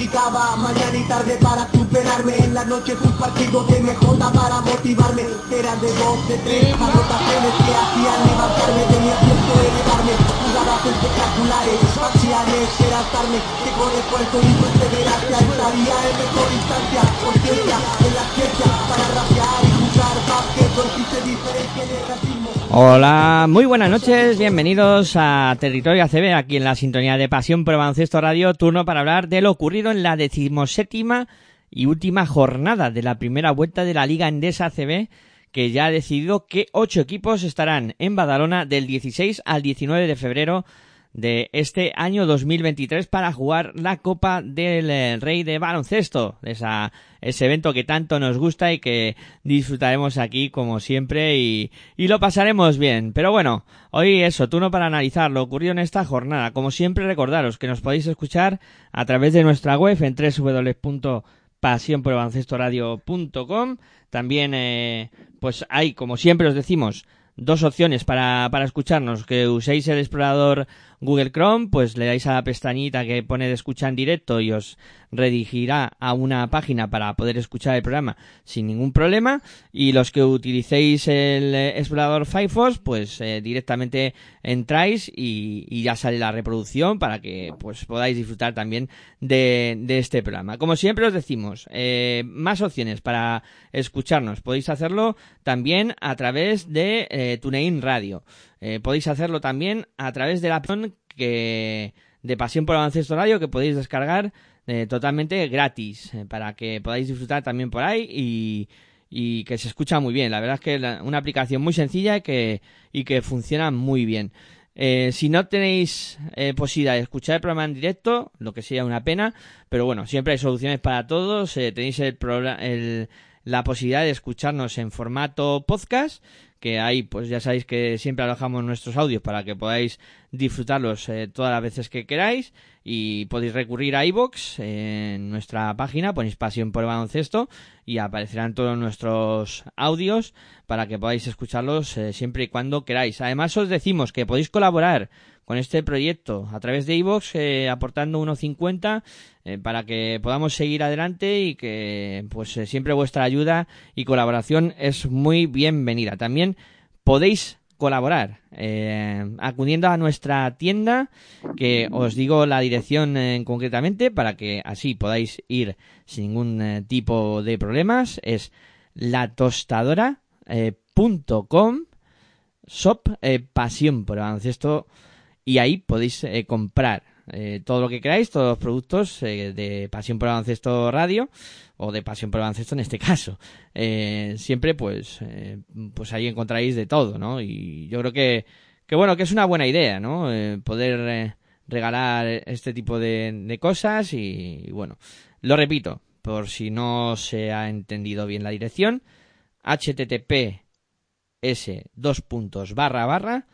Practicaba mañana y tarde para superarme. En las noches un partido de MJ para motivarme. Eran de dos, de tres anotaciones que hacían levantarme. Tenía tiempo de elevarme. Jugadas espectaculares, parciales, era estarme Que con esfuerzo y perseverancia estaría en mejor instancia. Conciencia en la ciencia para rapear Hola, muy buenas noches, bienvenidos a Territorio ACB, aquí en la sintonía de Pasión por Baloncesto Radio, turno para hablar de lo ocurrido en la decimoséptima y última jornada de la primera vuelta de la Liga Endesa ACB, que ya ha decidido que ocho equipos estarán en Badalona del 16 al 19 de febrero de este año 2023 para jugar la Copa del eh, Rey de Baloncesto, esa, ese evento que tanto nos gusta y que disfrutaremos aquí como siempre y, y lo pasaremos bien. Pero bueno, hoy eso, turno para analizar lo ocurrido en esta jornada. Como siempre recordaros que nos podéis escuchar a través de nuestra web en www.pasionporbaloncestoradio.com También, eh, pues hay, como siempre os decimos, dos opciones para, para escucharnos, que uséis el explorador Google Chrome, pues le dais a la pestañita que pone de escucha en directo y os redirigirá a una página para poder escuchar el programa sin ningún problema. Y los que utilicéis el explorador Firefox, pues eh, directamente entráis y, ya sale la reproducción para que pues podáis disfrutar también de, de este programa. Como siempre os decimos, eh, más opciones para escucharnos. Podéis hacerlo también a través de eh, TuneIn Radio. Eh, podéis hacerlo también a través de la aplicación que de Pasión por Baloncesto Radio que podéis descargar eh, totalmente gratis eh, para que podáis disfrutar también por ahí y, y que se escucha muy bien. La verdad es que es una aplicación muy sencilla y que, y que funciona muy bien. Eh, si no tenéis eh, posibilidad de escuchar el programa en directo, lo que sería una pena, pero bueno, siempre hay soluciones para todos. Tenéis el, el, la posibilidad de escucharnos en formato podcast que ahí pues ya sabéis que siempre alojamos nuestros audios para que podáis disfrutarlos eh, todas las veces que queráis y podéis recurrir a iBox en nuestra página, ponéis pasión por baloncesto y aparecerán todos nuestros audios para que podáis escucharlos eh, siempre y cuando queráis. Además os decimos que podéis colaborar con este proyecto a través de iVoox eh, aportando 1.50 eh, para que podamos seguir adelante y que pues eh, siempre vuestra ayuda y colaboración es muy bienvenida. También podéis colaborar eh, acudiendo a nuestra tienda que os digo la dirección eh, concretamente para que así podáis ir sin ningún tipo de problemas es latostadora.com shop pasión por baloncesto y ahí podéis eh, comprar eh, todo lo que queráis, todos los productos eh, de Pasión por Baloncesto Radio o de Pasión por Baloncesto en este caso. siempre pues pues ahí encontraréis de todo, ¿no? Y yo creo que que bueno, que es una buena idea, ¿no? poder regalar este tipo de, cosas y, y bueno, lo repito, por si no se ha entendido bien la dirección, http s dos puntos barra barra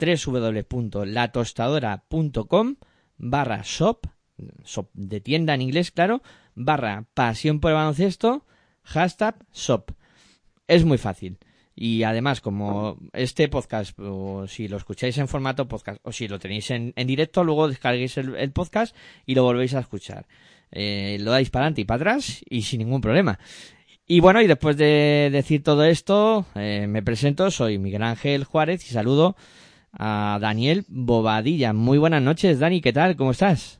www.latostadora.com barra shop, shop de tienda en inglés, claro, barra pasión por el baloncesto, hashtag shop. Es muy fácil. Y además, como este podcast, o si lo escucháis en formato podcast, o si lo tenéis en, directo, luego descarguéis el, el, podcast y lo volvéis a escuchar. Eh, lo dais para adelante y para atrás y sin ningún problema. Y bueno, y después de decir todo esto, eh, me presento, soy Miguel Ángel Juárez y saludo a Daniel Bobadilla. Muy buenas noches, Dani, ¿qué tal? ¿Cómo estás?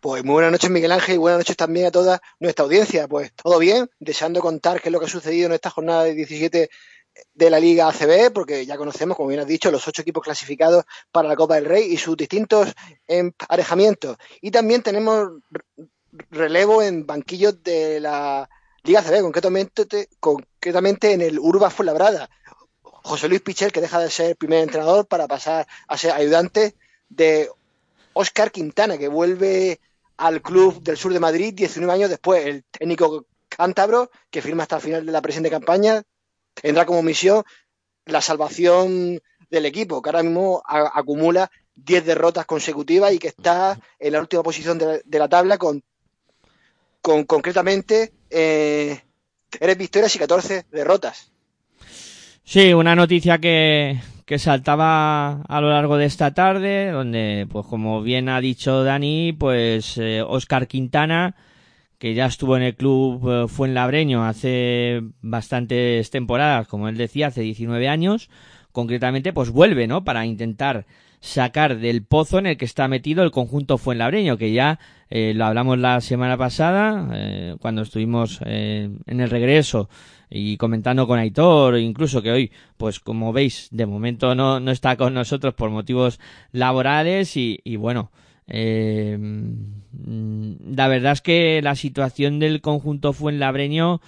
Pues muy buenas noches, Miguel Ángel, y buenas noches también a toda nuestra audiencia. Pues todo bien, deseando contar qué es lo que ha sucedido en esta jornada de 17 de la Liga ACB, porque ya conocemos, como bien has dicho, los ocho equipos clasificados para la Copa del Rey y sus distintos emparejamientos. Y también tenemos relevo en banquillos de la Liga CB, concretamente, concretamente en el Urba Fuenlabrada. José Luis Pichel, que deja de ser primer entrenador para pasar a ser ayudante de Óscar Quintana, que vuelve al club del sur de Madrid 19 años después. El técnico cántabro, que firma hasta el final de la presente campaña, tendrá como misión la salvación del equipo, que ahora mismo acumula 10 derrotas consecutivas y que está en la última posición de, la tabla con, con concretamente eh, 3 victorias y 14 derrotas. Sí, una noticia que, que saltaba a lo largo de esta tarde, donde, pues como bien ha dicho Dani, pues Oscar eh, Quintana, que ya estuvo en el club eh, Fuenlabreño hace bastantes temporadas, como él decía, hace 19 años, concretamente, pues vuelve, ¿no? Para intentar sacar del pozo en el que está metido el conjunto Fuenlabreño, que ya eh, lo hablamos la semana pasada, cuando estuvimos en el regreso y comentando con Aitor, incluso que hoy, pues como veis, de momento no, no está con nosotros por motivos laborales y, bueno, eh, la verdad es que la situación del conjunto Fuenlabreño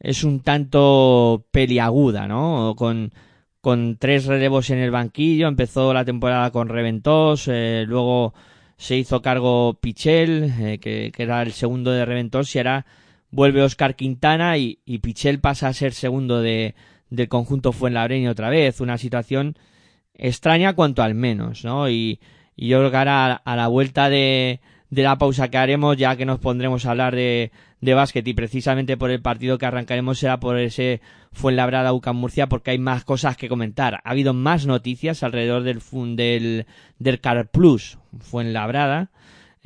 es un tanto peliaguda, ¿no? Con, con tres relevos en el banquillo, empezó la temporada con Reventos, eh, luego se hizo cargo Pichel, eh, que, que, era el segundo de Reventos, y era vuelve Oscar Quintana y, Pichel pasa a ser segundo de, del conjunto Fuenlabreño otra vez. Una situación extraña cuanto al menos, ¿no? Y, yo creo que ahora a, la vuelta de, de, la pausa que haremos, ya que nos pondremos a hablar de, de básquet y precisamente por el partido que arrancaremos será por ese Fuenlabrada UCAM Murcia porque hay más cosas que comentar. Ha habido más noticias alrededor del, del, del Car Plus Fuenlabrada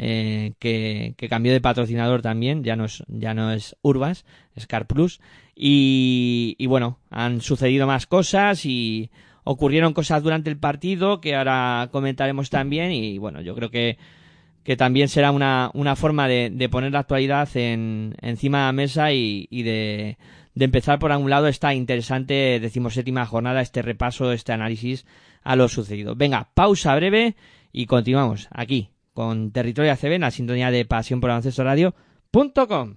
eh, que, cambió de patrocinador también, ya no es, ya no es Urbas, es Car Plus. Y, y bueno, han sucedido más cosas y ocurrieron cosas durante el partido que ahora comentaremos también. Y bueno, yo creo que, que también será una, una forma de, de poner la actualidad en, encima de la mesa y, y de, de empezar por algún lado esta interesante decimoséptima jornada, este repaso, este análisis a lo sucedido. Venga, pausa breve y continuamos aquí con Territorio ACB la sintonía de Pasión por Baloncesto Radio.com.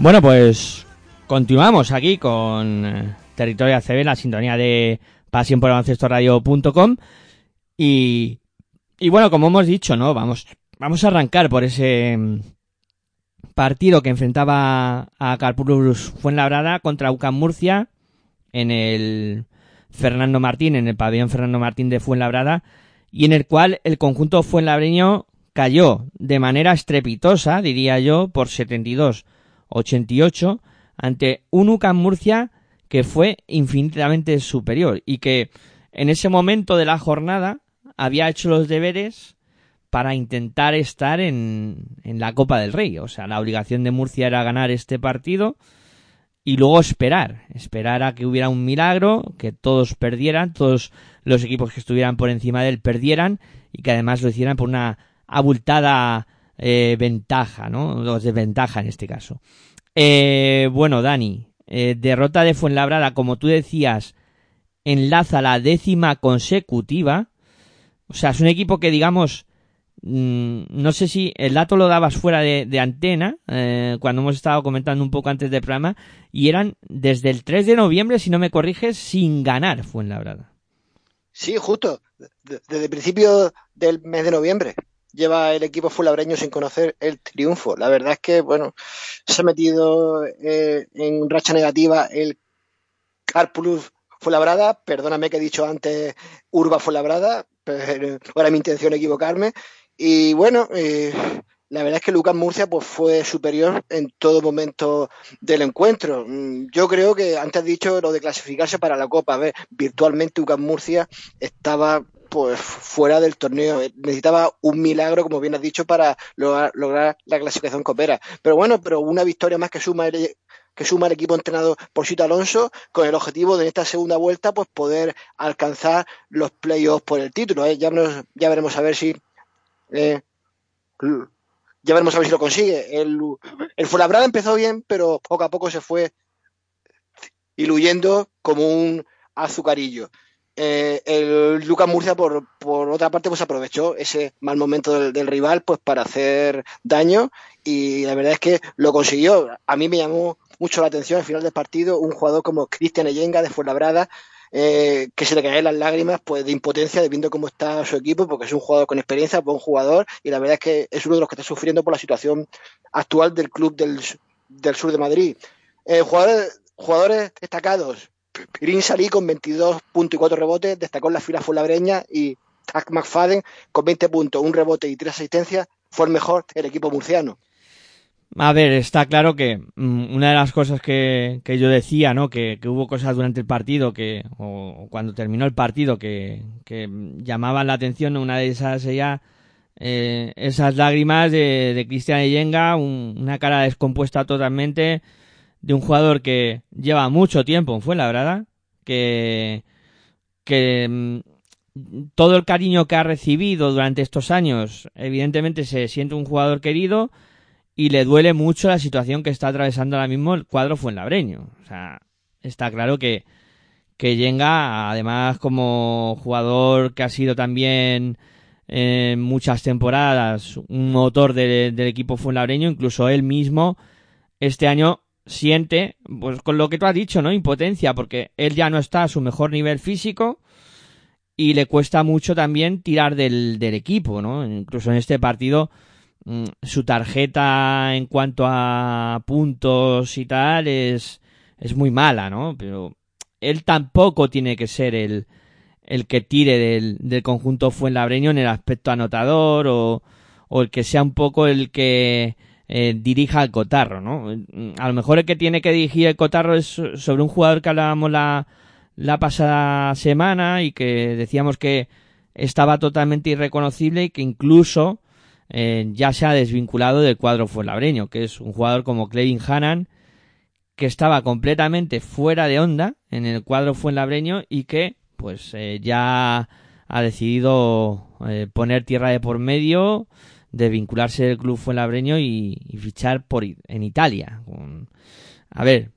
Bueno, pues continuamos aquí con eh, Territorio ACB, la sintonía de pasión por radio.com y, y bueno, como hemos dicho, ¿no? Vamos, vamos a arrancar por ese mm, partido que enfrentaba a Carpurus Fuenlabrada contra UCAM Murcia en el Fernando Martín, en el pabellón Fernando Martín de Fuenlabrada, y en el cual el conjunto fuenlabreño cayó de manera estrepitosa, diría yo, por 72-88 ante un UCAM Murcia que fue infinitamente superior y que en ese momento de la jornada había hecho los deberes para intentar estar en, en la Copa del Rey. O sea, la obligación de Murcia era ganar este partido y luego esperar, esperar a que hubiera un milagro, que todos perdieran, todos los equipos que estuvieran por encima de él perdieran y que además lo hicieran por una abultada eh, ventaja, ¿no? desventaja en este caso. Eh, bueno, Dani, eh, derrota de Fuenlabrada, como tú decías, enlaza la décima consecutiva. O sea, es un equipo que, digamos, Mm, no sé si el dato lo dabas fuera de, antena, eh, cuando hemos estado comentando un poco antes del programa, y eran desde el 3 de noviembre, si no me corriges, sin ganar fue en Fuenlabrada. Sí, justo, desde el principio del mes de noviembre lleva el equipo fulabreño sin conocer el triunfo. La verdad es que, bueno, se ha metido eh, en racha negativa el Carpulus Fuenlabrada, perdóname que he dicho antes Urba Fuenlabrada, pero ahora mi intención equivocarme, y bueno, eh, la verdad es que Lucas Murcia pues, fue superior en todo momento del encuentro. Mm, yo creo que antes dicho lo de clasificarse para la Copa, a ver, virtualmente Lucas Murcia estaba pues fuera del torneo. Necesitaba un milagro, como bien has dicho, para lograr, la clasificación copera. Pero bueno, pero una victoria más que suma el, que suma el equipo entrenado por Sito Alonso con el objetivo de en esta segunda vuelta pues poder alcanzar los playoffs por el título. ¿eh? Ya, ya veremos a ver si eh, ya veremos a ver si lo consigue. El, el empezó bien, pero poco a poco se fue diluyendo como un azucarillo. Eh, el Lucas Murcia, por, por, otra parte, pues aprovechó ese mal momento del, rival pues para hacer daño y la verdad es que lo consiguió. A mí me llamó mucho la atención al final del partido un jugador como Cristian Eyenga de Fuenlabrada eh, que se le caen las lágrimas pues de impotencia de viendo cómo está su equipo, porque es un jugador con experiencia, buen jugador, y la verdad es que es uno de los que está sufriendo por la situación actual del club del, del sur de Madrid. Eh, jugadores destacados, Green Salí con 22 puntos y 4 rebotes, destacó en la fila fulabreña y Tack McFadden con 20 puntos, un rebote y tres asistencias, fue el mejor del equipo murciano. A ver, está claro que mm, una de las cosas que, que yo decía, ¿no? Que, hubo cosas durante el partido que, o, cuando terminó el partido que, que llamaban la atención, una de esas ya eh, esas lágrimas de, de Cristian Yenga, una cara descompuesta totalmente de un jugador que lleva mucho tiempo en Fuenlabrada, que, que mm, todo el cariño que ha recibido durante estos años, evidentemente se siente un jugador querido, y le duele mucho la situación que está atravesando ahora mismo el cuadro fuenlabreño. O sea, está claro que, que Yenga, además como jugador que ha sido también en muchas temporadas un motor del equipo fuenlabreño, incluso él mismo este año siente, pues con lo que tú has dicho, ¿no? Impotencia, porque él ya no está a su mejor nivel físico y le cuesta mucho también tirar del, del equipo, ¿no? Incluso en este partido Mm, su tarjeta en cuanto a puntos y tal es, es muy mala, ¿no? Pero él tampoco tiene que ser el, el que tire del, del conjunto Fuenlabreño en el aspecto anotador o, o el que sea un poco el que eh, dirija el cotarro, ¿no? A lo mejor el que tiene que dirigir el cotarro es sobre un jugador que hablábamos la, la pasada semana y que decíamos que estaba totalmente irreconocible y que incluso eh, ya se ha desvinculado del cuadro fuenlabreño, que es un jugador como Clevin Hannan, que estaba completamente fuera de onda en el cuadro fuenlabreño y que pues eh, ya ha decidido poner tierra de por medio, desvincularse del club fuenlabreño y, y fichar por en Italia. A ver,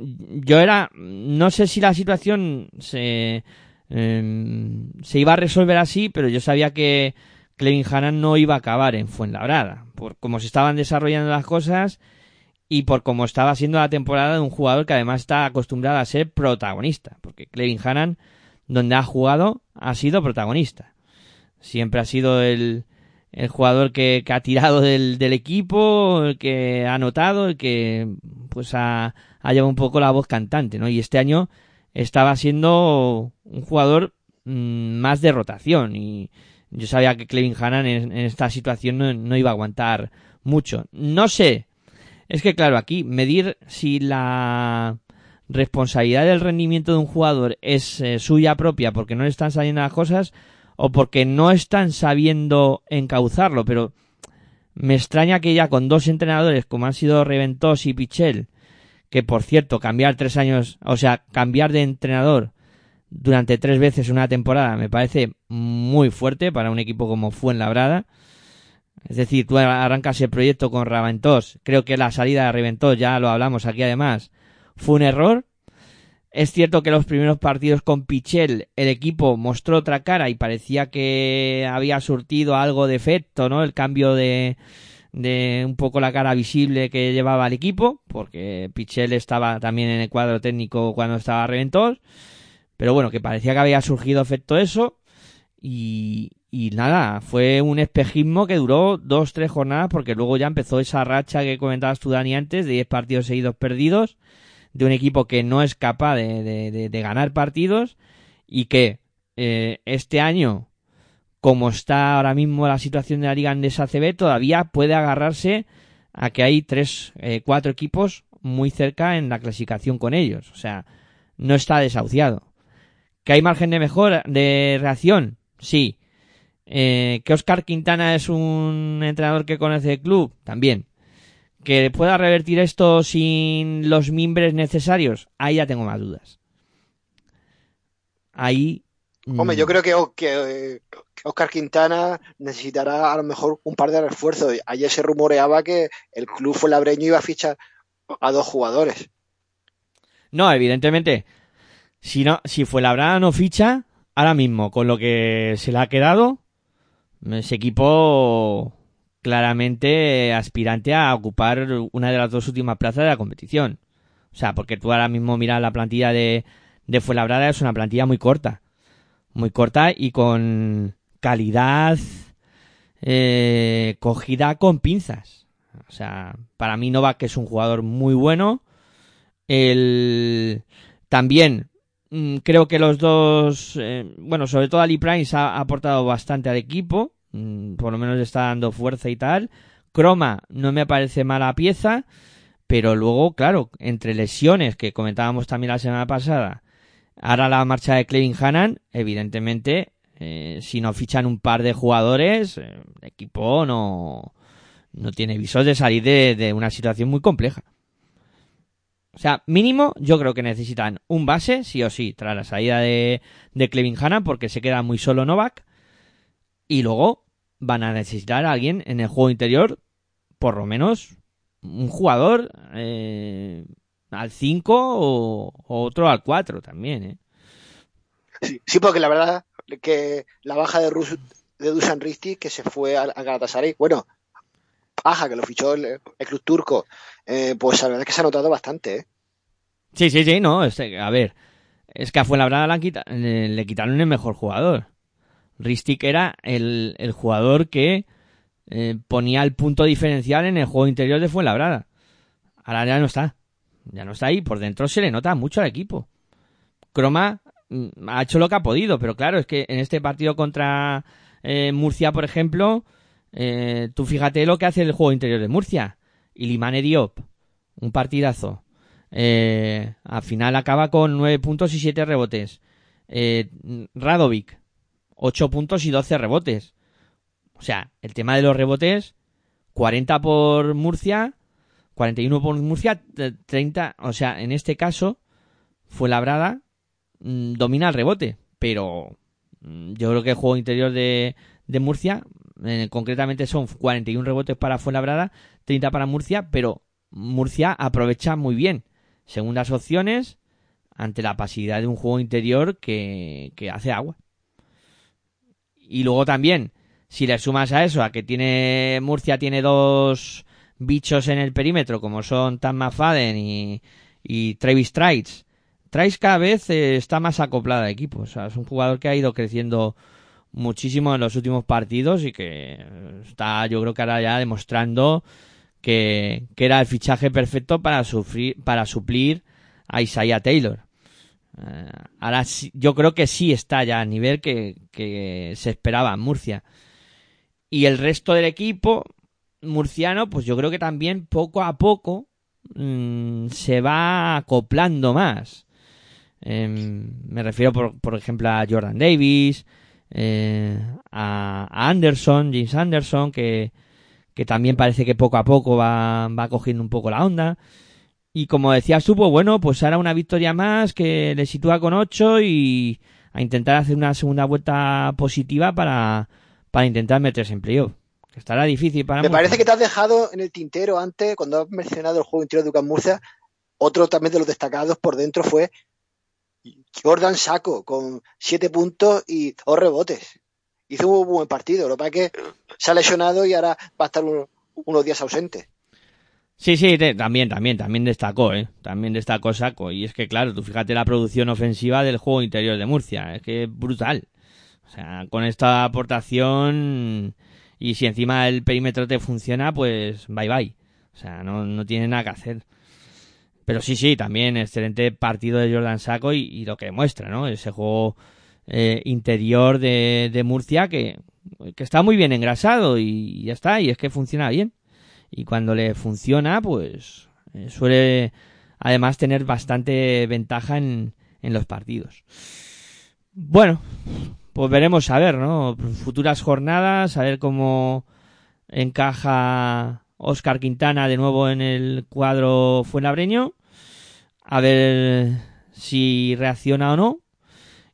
yo era, no sé si la situación se, em, se iba a resolver así, pero yo sabía que Clevin Hannan no iba a acabar en Fuenlabrada, por cómo se estaban desarrollando las cosas y por cómo estaba siendo la temporada de un jugador que además está acostumbrado a ser protagonista, porque Clevin Hannan, donde ha jugado, ha sido protagonista. Siempre ha sido el, el jugador que, que ha tirado del, del, equipo, el que ha anotado, el que pues ha, ha llevado un poco la voz cantante, ¿no? Y este año estaba siendo un jugador mmm, más de rotación y yo sabía que Clevin Hannan en, en esta situación no, no, iba a aguantar mucho. No sé, es que claro, aquí medir si la responsabilidad del rendimiento de un jugador es eh, suya propia porque no le están saliendo las cosas o porque no están sabiendo encauzarlo, pero me extraña que ya con dos entrenadores como han sido Reventós y Pichel, que por cierto, cambiar tres años, o sea, cambiar de entrenador durante tres veces una temporada me parece muy fuerte para un equipo como Fuenlabrada. Es decir, tú arrancas el proyecto con Reventós, creo que la salida de Reventós, ya lo hablamos aquí además, fue un error, es cierto que los primeros partidos con Pichel el equipo mostró otra cara y parecía que había surtido algo de efecto, ¿no? El cambio de, de un poco la cara visible que llevaba el equipo, porque Pichel estaba también en el cuadro técnico cuando estaba Reventor, pero bueno, que parecía que había surgido efecto eso. Y, y nada, fue un espejismo que duró dos, tres jornadas porque luego ya empezó esa racha que comentabas tú Dani antes de 10 partidos seguidos perdidos de un equipo que no es capaz de, de, de, ganar partidos y que eh, este año, como está ahora mismo la situación de la Liga Andesa CB, todavía puede agarrarse a que hay tres, eh, cuatro equipos muy cerca en la clasificación con ellos. O sea, no está desahuciado. ¿Que hay margen de mejora, de reacción? Sí. Eh, ¿Que Oscar Quintana es un entrenador que conoce el club? También que pueda revertir esto sin los mimbres necesarios, ahí ya tengo más dudas. Ahí. Hombre, yo creo que, que, que, Oscar Quintana necesitará a lo mejor un par de refuerzos. Ayer se rumoreaba que el club Fuenlabreño iba a fichar a dos jugadores. No, evidentemente. Si no, si Fuenlabrada no ficha, ahora mismo, con lo que se le ha quedado, ese equipo claramente aspirante a ocupar una de las dos últimas plazas de la competición. O sea, porque tú ahora mismo miras la plantilla de, de Fuenlabrada, es una plantilla muy corta. Muy corta y con calidad eh, cogida con pinzas. O sea, para mí Novak es un jugador muy bueno. El, también mmm, creo que los dos, eh, bueno, sobre todo Ali Price ha aportado bastante al equipo Mm, por lo menos está dando fuerza y tal. Croma no me parece mala pieza, pero luego, claro, entre lesiones que comentábamos también la semana pasada, ahora la marcha de Clevin Hannan, evidentemente, eh, si no fichan un par de jugadores, eh, el equipo no, no tiene visos de salir de, una situación muy compleja. O sea, mínimo, yo creo que necesitan un base, sí o sí, tras la salida de, de Clevin Hannan, porque se queda muy solo Novak. Y luego, van a necesitar a alguien en el juego interior, por lo menos un jugador eh, al 5 o, o, otro al 4 también. ¿eh? Sí, sí, porque la verdad que la baja de, Rus, de Dusan Risti, que se fue a, Galatasaray, bueno, paja, que lo fichó el, el club turco, eh, pues la verdad es que se ha notado bastante. ¿eh? Sí, sí, sí, no, es, a ver, es que a Fuenlabrada le, quita, le, le quitaron el mejor jugador. Ristic era el, el jugador que eh, ponía el punto diferencial en el juego interior de Fuenlabrada. Ahora ya no está. Ya no está ahí. Por dentro se le nota mucho al equipo. Croma mm, ha hecho lo que ha podido, pero claro, es que en este partido contra eh, Murcia, por ejemplo, eh, tú fíjate lo que hace el juego interior de Murcia. Y Diop, un partidazo. Al final acaba con nueve puntos y siete rebotes. Radovic, 8 puntos y 12 rebotes. O sea, el tema de los rebotes, 40 por Murcia, 41 por Murcia, 30, o sea, en este caso, fue labrada, mmm, domina el rebote, pero mmm, yo creo que el juego interior de, de Murcia, concretamente son 41 rebotes para Fuenlabrada, 30 para Murcia, pero Murcia aprovecha muy bien segundas opciones ante la pasividad de un juego interior que, que hace agua. Y luego también, si le sumas a eso, a que tiene Murcia tiene dos bichos en el perímetro como son Tam McFadden y, y Travis Trice, Trice cada vez eh, está más acoplada al equipo. Es un jugador que ha ido creciendo muchísimo en los últimos partidos y que está, yo creo que ahora ya demostrando que, que era el fichaje perfecto para, sufrir, para suplir a Isaiah Taylor. Eh, ahora yo creo que sí está ya a nivel que, se esperaba en Murcia. Y el resto del equipo murciano, pues yo creo que también poco a poco mmm, se va acoplando más. Eh, me refiero, por, por, ejemplo, a Jordan Davis, eh, a, a, Anderson, James Anderson, que, que también parece que poco a poco va, va cogiendo un poco la onda. Y como decía Supo, bueno, pues ahora una victoria más que le sitúa con 8 y a intentar hacer una segunda vuelta positiva para, para intentar meterse en playoff. Que estará difícil para Me parece que te has dejado en el tintero antes, cuando has mencionado el juego interior de Ducas Murcia, otro también de los destacados por dentro fue Jordan Saco, con 7 puntos y 2 rebotes. Hizo un buen partido, lo que pasa es que se ha lesionado y ahora va a estar un, unos días ausente. Sí, sí, también, también, también destacó, ¿eh? También destacó Saco. Y es que, claro, tú fíjate la producción ofensiva del juego interior de Murcia. Es que es brutal. O sea, con esta aportación y si encima el perímetro te funciona, pues bye bye. O sea, no, no tiene nada que hacer. Pero sí, sí, también excelente partido de Jordan Saco y, lo que demuestra, ¿no? Ese juego eh, interior de, de Murcia que, que está muy bien engrasado y ya está, y es que funciona bien y cuando le funciona, pues eh, suele además tener bastante ventaja en, en, los partidos. Bueno, pues veremos a ver, ¿no? Futuras jornadas, a ver cómo encaja Oscar Quintana de nuevo en el cuadro fuenabreño, a ver si reacciona o no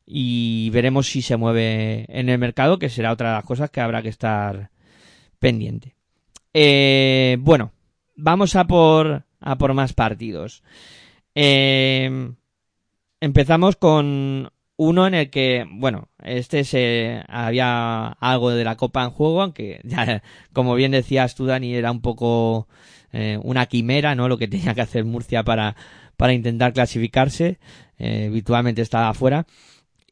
y veremos si se mueve en el mercado, que será otra de las cosas que habrá que estar pendiente. Eh, bueno, vamos a por, a por más partidos. Eh, empezamos con uno en el que, bueno, este se había algo de la Copa en juego, aunque ya, como bien decías tú, Dani, era un poco eh, una quimera, ¿no? Lo que tenía que hacer Murcia para, para intentar clasificarse. Eh, habitualmente estaba afuera.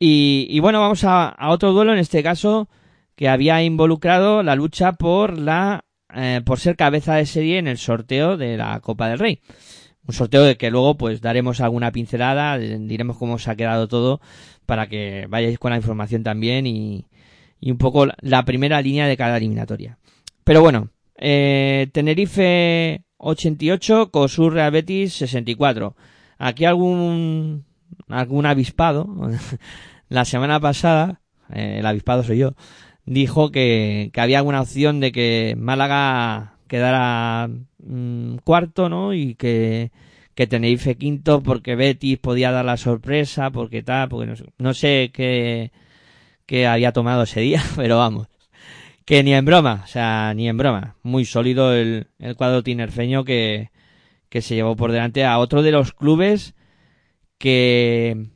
Y, bueno, vamos a otro duelo, en este caso, que había involucrado la lucha por la eh, por ser cabeza de serie en el sorteo de la Copa del Rey. Un sorteo de que luego pues daremos alguna pincelada, diremos cómo se ha quedado todo para que vayáis con la información también y, y un poco la primera línea de cada eliminatoria. Pero bueno, eh, Tenerife 88, Cosur Real Betis 64. Aquí algún algún avispado la semana pasada, eh, el avispado soy yo, dijo que, que, había alguna opción de que Málaga quedara mmm, cuarto, ¿no? Y que, que Tenerife quinto porque Betis podía dar la sorpresa, porque tal, porque no sé, no sé qué, qué había tomado ese día, pero vamos. Que ni en broma, o sea, ni en broma. Muy sólido el, el cuadro tinerfeño que, que se llevó por delante a otro de los clubes que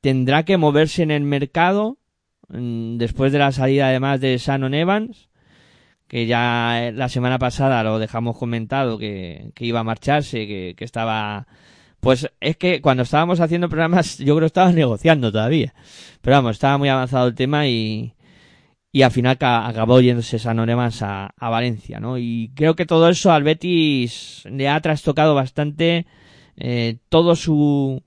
tendrá que moverse en el mercado después de la salida además de Shannon Evans, que ya la semana pasada lo dejamos comentado que, que iba a marcharse, que, que, estaba... Pues es que cuando estábamos haciendo programas yo creo que estaba negociando todavía. Pero vamos, estaba muy avanzado el tema y, y al final acabó yéndose Shannon Evans a, a Valencia, ¿no? Y creo que todo eso al Betis le ha trastocado bastante eh, todo su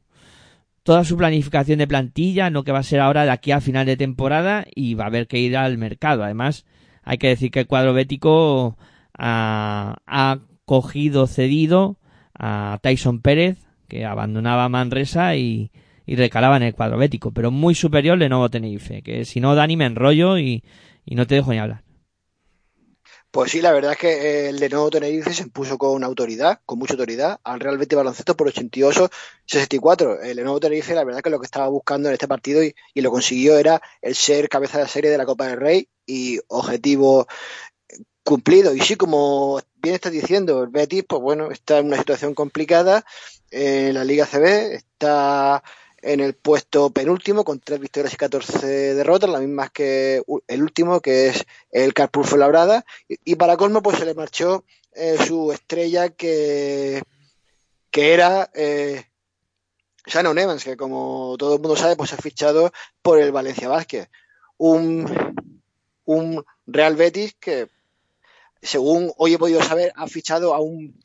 toda su planificación de plantilla, no que va a ser ahora de aquí a final de temporada y va a haber que ir al mercado. Además, hay que decir que el cuadro bético ha, ha cogido cedido a Tyson Pérez, que abandonaba Manresa y, y recalaba en el cuadro bético, pero muy superior de nuevo Tenerife, que si no, Dani, me enrollo y, y no te dejo ni hablar. Pues sí, la verdad es que el de nuevo Tenerife se impuso con autoridad, con mucha autoridad, al Real Betis Baloncesto por 88-64. El de nuevo Tenerife, la verdad es que lo que estaba buscando en este partido y, lo consiguió era el ser cabeza de serie de la Copa del Rey y objetivo cumplido. Y sí, como bien estás diciendo, el Betis, pues bueno, está en una situación complicada en la Liga CB, está en el puesto penúltimo con tres victorias y 14 derrotas, las mismas que el último, que es el Carpool Labrada. Y, para colmo, pues se le marchó eh, su estrella que, que era eh, Shannon Evans, que como todo el mundo sabe, pues ha fichado por el Valencia Vázquez. Un, un Real Betis que, según hoy he podido saber, ha fichado a un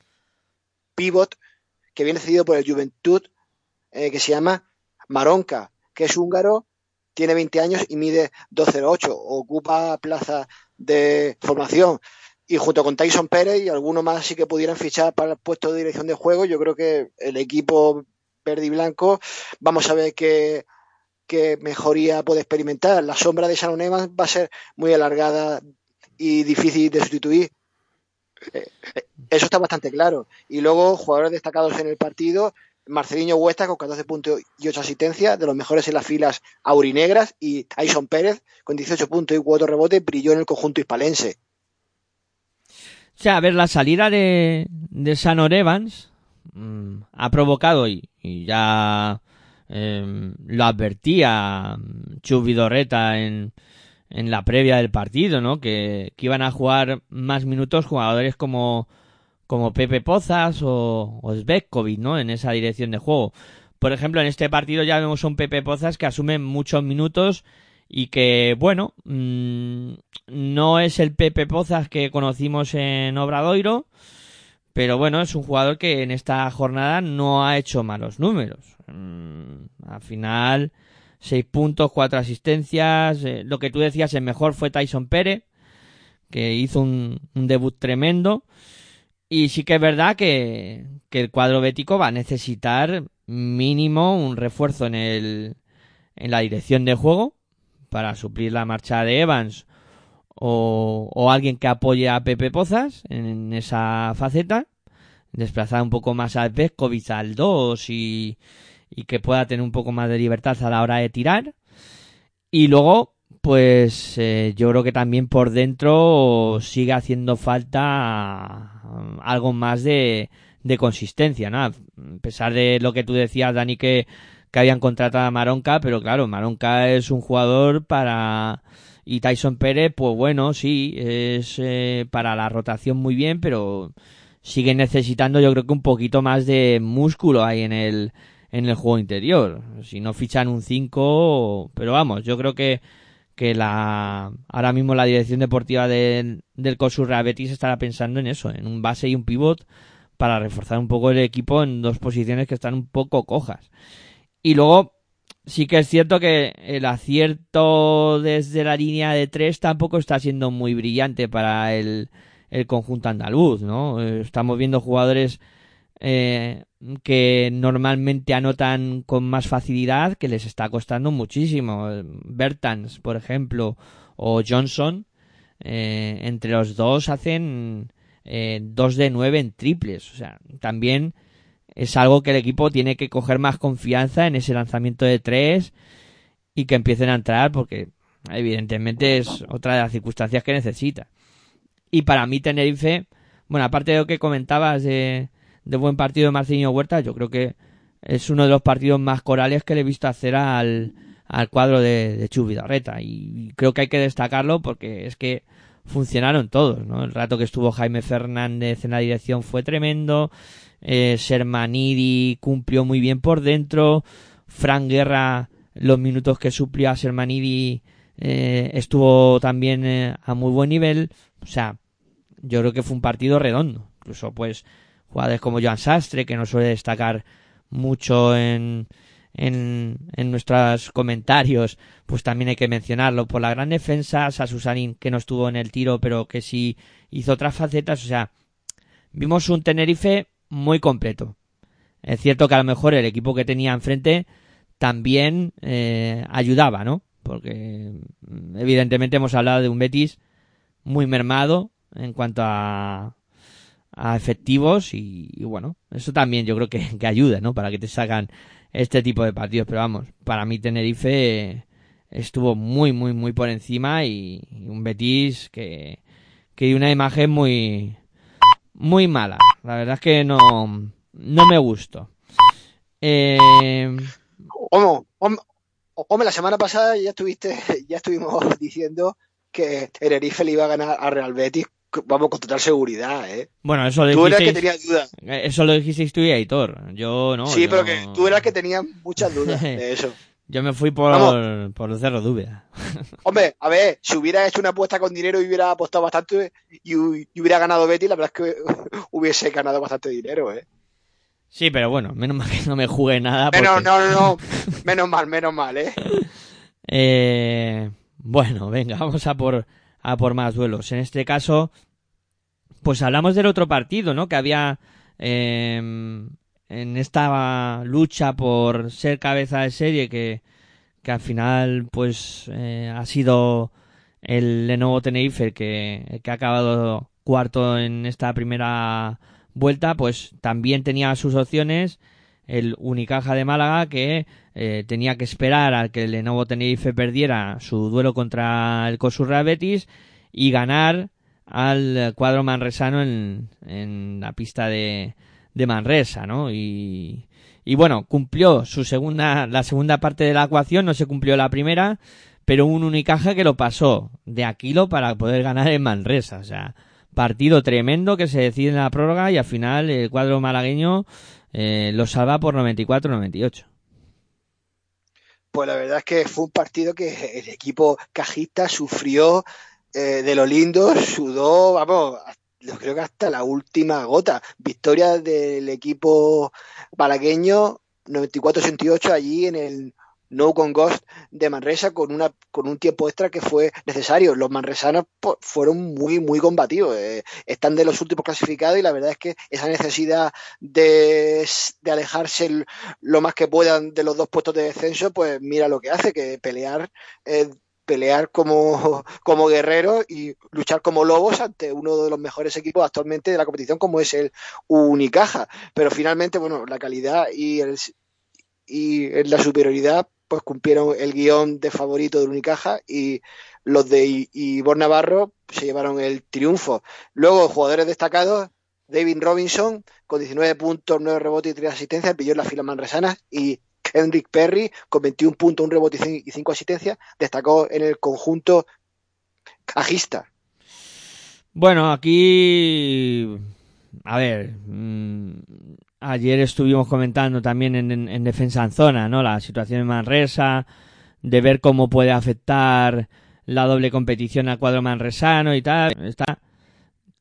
pivot que viene cedido por el Juventud, eh, que se llama Maronca, que es húngaro, tiene 20 años y mide 2,08. Ocupa plaza de formación. Y junto con Tyson Pérez y alguno más sí que pudieran fichar para el puesto de dirección de juego, yo creo que el equipo verde y blanco, vamos a ver qué, qué mejoría puede experimentar. La sombra de Shannon Evans va a ser muy alargada y difícil de sustituir. Eh, eh, eso está bastante claro. Y luego, jugadores destacados en el partido, Marcelinho Huesta con 14 puntos y 8 asistencias, de los mejores en las filas aurinegras, y Tyson Pérez con 18 puntos y 4 rebotes, brilló en el conjunto hispalense. O sea, a ver, la salida de, de Sanor Evans mm, ha provocado, y, ya em, lo advertía Chubidorreta en, en la previa del partido, ¿no? Que iban a jugar más minutos jugadores como como Pepe Pozas o, o ¿no? En esa dirección de juego. Por ejemplo, en este partido ya vemos un Pepe Pozas que asume muchos minutos y que, bueno, mm, no es el Pepe Pozas que conocimos en Obradoiro, pero bueno, es un jugador que en esta jornada no ha hecho malos números. Mm, al final, seis puntos, cuatro asistencias. Eh, lo que tú decías, el mejor fue Tyson Pérez, que hizo un debut tremendo. Y sí que es verdad que, el cuadro bético va a necesitar mínimo un refuerzo en, el, en la dirección de juego para suplir la marcha de Evans o, o alguien que apoye a Pepe Pozas en, esa faceta, desplazar un poco más a al 2 y, y que pueda tener un poco más de libertad a la hora de tirar. Y luego pues eh, yo creo que también por dentro sigue haciendo falta um, algo más de, consistencia, ¿no? A pesar de lo que tú decías, Dani, que, que habían contratado a Maronca, pero claro, Maronca es un jugador para... Y Tyson Pérez, pues bueno, sí, es eh, para la rotación muy bien, pero sigue necesitando yo creo que un poquito más de músculo ahí en el, en el juego interior. Si no fichan un 5, pero vamos, yo creo que que la ahora mismo la dirección deportiva del Cosurra Betis estará pensando en eso, en un base y un pivot para reforzar un poco el equipo en dos posiciones que están un poco cojas. Y luego sí que es cierto que el acierto desde la línea de tres tampoco está siendo muy brillante para el, el conjunto andaluz, ¿no? Estamos viendo jugadores eh, que normalmente anotan con más facilidad, que les está costando muchísimo. Bertans, por ejemplo, o Johnson, eh, entre los dos hacen eh, dos de nueve en triples. O sea, también es algo que el equipo tiene que coger más confianza en ese lanzamiento de tres y que empiecen a entrar porque evidentemente es otra de las circunstancias que necesita. Y para mí Tenerife, bueno, aparte de lo que comentabas de, de buen partido de Marcinho Huerta, yo creo que es uno de los partidos más corales que le he visto hacer al, al cuadro de, de Chubidarreta y creo que hay que destacarlo porque es que funcionaron todos, ¿no? El rato que estuvo Jaime Fernández en la dirección fue tremendo, eh, Sermanidi cumplió muy bien por dentro, Fran Guerra los minutos que suplió a Sermanidi eh, estuvo también eh, a muy buen nivel, o sea, yo creo que fue un partido redondo, incluso pues jugadores como Joan Sastre, que no suele destacar mucho en, en, en, nuestros comentarios, pues también hay que mencionarlo. Por la gran defensa, Sasusanin, que no estuvo en el tiro, pero que sí hizo otras facetas. O sea, vimos un Tenerife muy completo. Es cierto que a lo mejor el equipo que tenía enfrente también eh, ayudaba, ¿no? Porque mm, evidentemente hemos hablado de un Betis muy mermado en cuanto a, a efectivos y, bueno, eso también yo creo que, que, ayuda, ¿no? Para que te sacan este tipo de partidos, pero vamos, para mí Tenerife estuvo muy, muy, muy por encima y, un Betis que, que dio una imagen muy, muy mala. La verdad es que no, no me gustó. Eh, Hombre, la semana pasada ya estuviste, ya estuvimos diciendo que Tenerife le iba a ganar a Real Betis, vamos, con total seguridad, ¿eh? Bueno, eso lo Tú eras dijisteis, el que tenía dudas. eh, eso lo dijisteis tú y Aitor. Yo no. sí, yo- pero que tú eras el que tenía muchas dudas de eso. Yo me fui por, Vamos. por el Cerro. Hombre, a ver, si hubiera hecho una apuesta con dinero y hubiera apostado bastante y, hu- y hubiera ganado Betis, la verdad es que hubiese ganado bastante dinero, ¿eh? Sí, pero bueno, menos mal que no me jugué nada. Menos, porque- no, no, no, menos mal, menos mal, ¿eh? Eh, bueno, venga, vamos a por, a por más duelos. En este caso, pues hablamos del otro partido, ¿no? Que había eh, en esta lucha por ser cabeza de serie que, que al final, pues, eh, ha sido el Lenovo Tenerife que, que ha acabado cuarto en esta primera vuelta, pues también tenía sus opciones el Unicaja de Málaga que eh, tenía que esperar a que el Lenovo Tenerife perdiera su duelo contra el Cosurra Betis y ganar al cuadro manresano en, en la pista de, de Manresa, ¿no? Y, y bueno, cumplió su segunda, la segunda parte de la ecuación, no se cumplió la primera, pero un Unicaja que lo pasó de Aquilo para poder ganar en Manresa, o sea, partido tremendo que se decide en la prórroga y al final el cuadro malagueño eh, lo salva por 94-98. Pues la verdad es que fue un partido que el equipo cajista sufrió eh, de lo lindo, sudó, vamos, yo creo que hasta la última gota. Victoria del equipo malagueño 94-68 allí en el No Con Ghost de Manresa con una con un tiempo extra que fue necesario. Los manresanos pues, fueron muy muy combativos. eh, están de los últimos clasificados y la verdad es que esa necesidad de, alejarse lo más que puedan de los dos puestos de descenso, pues mira lo que hace, que pelear eh, pelear como, como guerreros y luchar como lobos ante uno de los mejores equipos actualmente de la competición como es el Unicaja. Pero finalmente, bueno, la calidad y, el, y la superioridad pues cumplieron el guion de favorito del Unicaja y los de Ivor Navarro se llevaron el triunfo. Luego, jugadores destacados, David Robinson con 19 puntos, 9 rebotes y 3 asistencias, pilló en las filas manresanas y Kendrick Perry con 21 puntos, un rebote y 5 asistencias, destacó en el conjunto cajista. Bueno, aquí, a ver, mmm, ayer estuvimos comentando también en, en, en, defensa en zona, ¿no? La situación en Manresa, de ver cómo puede afectar la doble competición al cuadro manresano y tal. Está,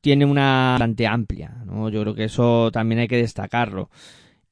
tiene una bastante amplia, ¿no? Yo creo que eso también hay que destacarlo.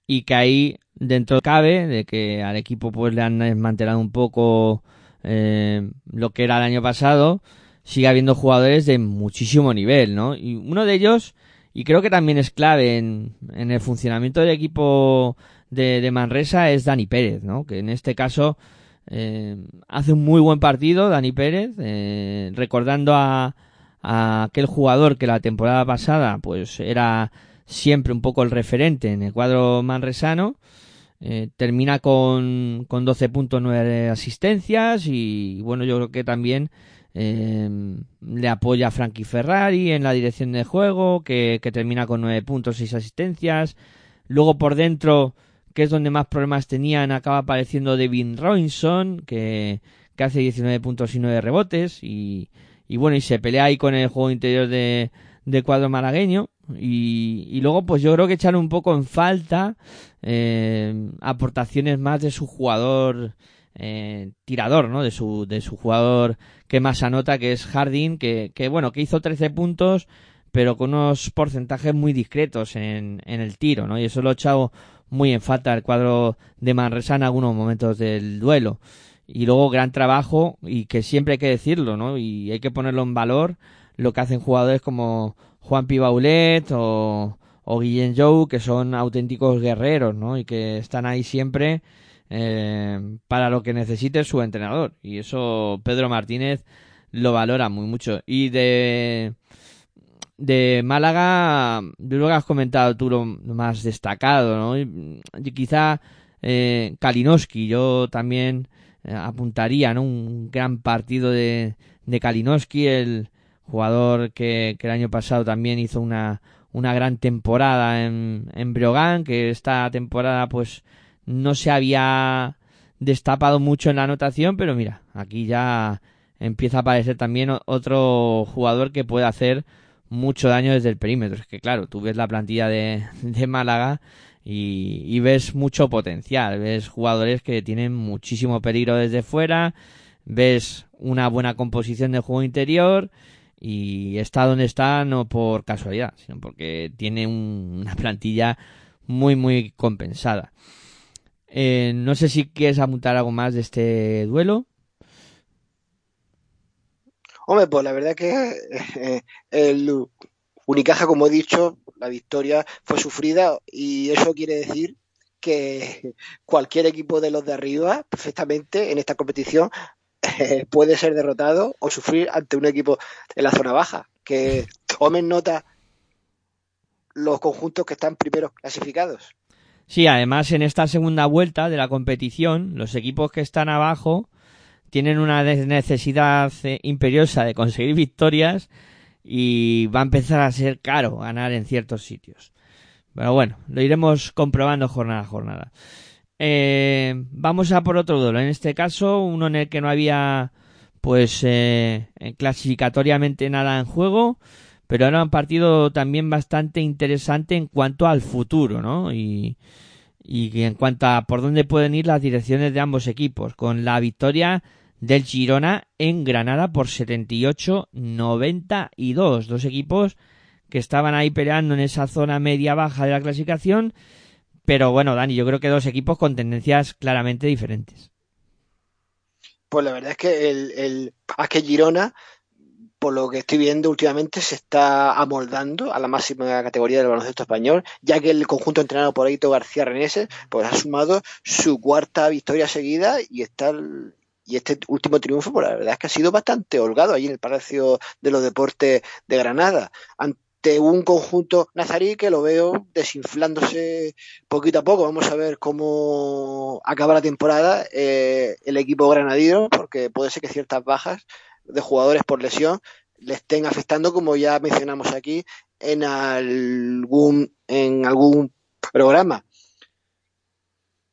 Y que ahí dentro cabe de que al equipo pues le han desmantelado un poco eh, lo que era el año pasado sigue habiendo jugadores de muchísimo nivel, ¿no? Y uno de ellos, y creo que también es clave en, en el funcionamiento del equipo de, de, Manresa, es Dani Pérez, ¿no? Que en este caso eh, hace un muy buen partido, Dani Pérez, eh, recordando a, a aquel jugador que la temporada pasada, pues era siempre un poco el referente en el cuadro manresano. Eh, termina con, con 12 puntos, 9 asistencias y bueno, yo creo que también eh, le apoya a Frankie Ferrari en la dirección de juego, que, termina con 9 puntos, 6 asistencias. Luego por dentro, que es donde más problemas tenían, acaba apareciendo Devin Robinson, que, hace 19 puntos y 9 rebotes. Y, bueno, y se pelea ahí con el juego interior de, cuadro malagueño. Y, luego, pues yo creo que echan un poco en falta eh, aportaciones más de su jugador eh, tirador, ¿no? De su, de su jugador que más anota, que es Harding, que, que bueno, que hizo 13 puntos, pero con unos porcentajes muy discretos en, en el tiro, ¿no? Y eso lo he echado muy en falta el cuadro de Manresa en algunos momentos del duelo. Y luego gran trabajo, y que siempre hay que decirlo, ¿no? Y hay que ponerlo en valor, lo que hacen jugadores como Juan Pibaulet o, o Guillén Jou, que son auténticos guerreros, ¿no? Y que están ahí siempre eh, para lo que necesite su entrenador. Y eso Pedro Martínez lo valora muy mucho. Y de, de Málaga, yo que has comentado tú lo más destacado, ¿no? Y, quizá eh, Kalinowski, yo también eh, apuntaría, ¿no? Un gran partido de, de Kalinowski, el jugador que, el año pasado también hizo una, una gran temporada en, en Breogán, que esta temporada pues no se había destapado mucho en la anotación, pero mira, aquí ya empieza a aparecer también otro jugador que puede hacer mucho daño desde el perímetro. Es que claro, tú ves la plantilla de, Málaga y, y, ves mucho potencial, ves jugadores que tienen muchísimo peligro desde fuera, ves una buena composición de juego interior y está donde está no por casualidad, sino porque tiene una plantilla muy muy compensada. Eh, no sé si quieres apuntar algo más de este duelo. Hombre, pues la verdad que eh, el Unicaja, como he dicho, la victoria fue sufrida y eso quiere decir que cualquier equipo de los de arriba, perfectamente en esta competición, eh, puede ser derrotado o sufrir ante un equipo en la zona baja. Que tomen nota los conjuntos que están primeros clasificados. Sí, además en esta segunda vuelta de la competición, los equipos que están abajo tienen una necesidad eh, imperiosa de conseguir victorias y va a empezar a ser caro ganar en ciertos sitios. Pero bueno, lo iremos comprobando jornada a jornada. Eh, vamos a por otro duelo. En este caso, uno en el que no había, pues, eh, clasificatoriamente nada en juego, pero era un partido también bastante interesante en cuanto al futuro, ¿no? Y, en cuanto a por dónde pueden ir las direcciones de ambos equipos, con la victoria del Girona en Granada por 78-92. Dos equipos que estaban ahí peleando en esa zona media-baja de la clasificación, pero bueno, Dani, yo creo que dos equipos con tendencias claramente diferentes. Pues la verdad es que el, Girona por lo que estoy viendo últimamente, se está amoldando a la máxima categoría del baloncesto español, ya que el conjunto entrenado por Aito García Reneses pues ha sumado su cuarta victoria seguida y está y este último triunfo, pues la verdad es que ha sido bastante holgado allí en el Palacio de los Deportes de Granada, ante un conjunto nazarí que lo veo desinflándose poquito a poco. Vamos a ver cómo acaba la temporada eh, el equipo granadino, porque puede ser que ciertas bajas de jugadores por lesión le estén afectando, como ya mencionamos aquí, en algún, en algún programa.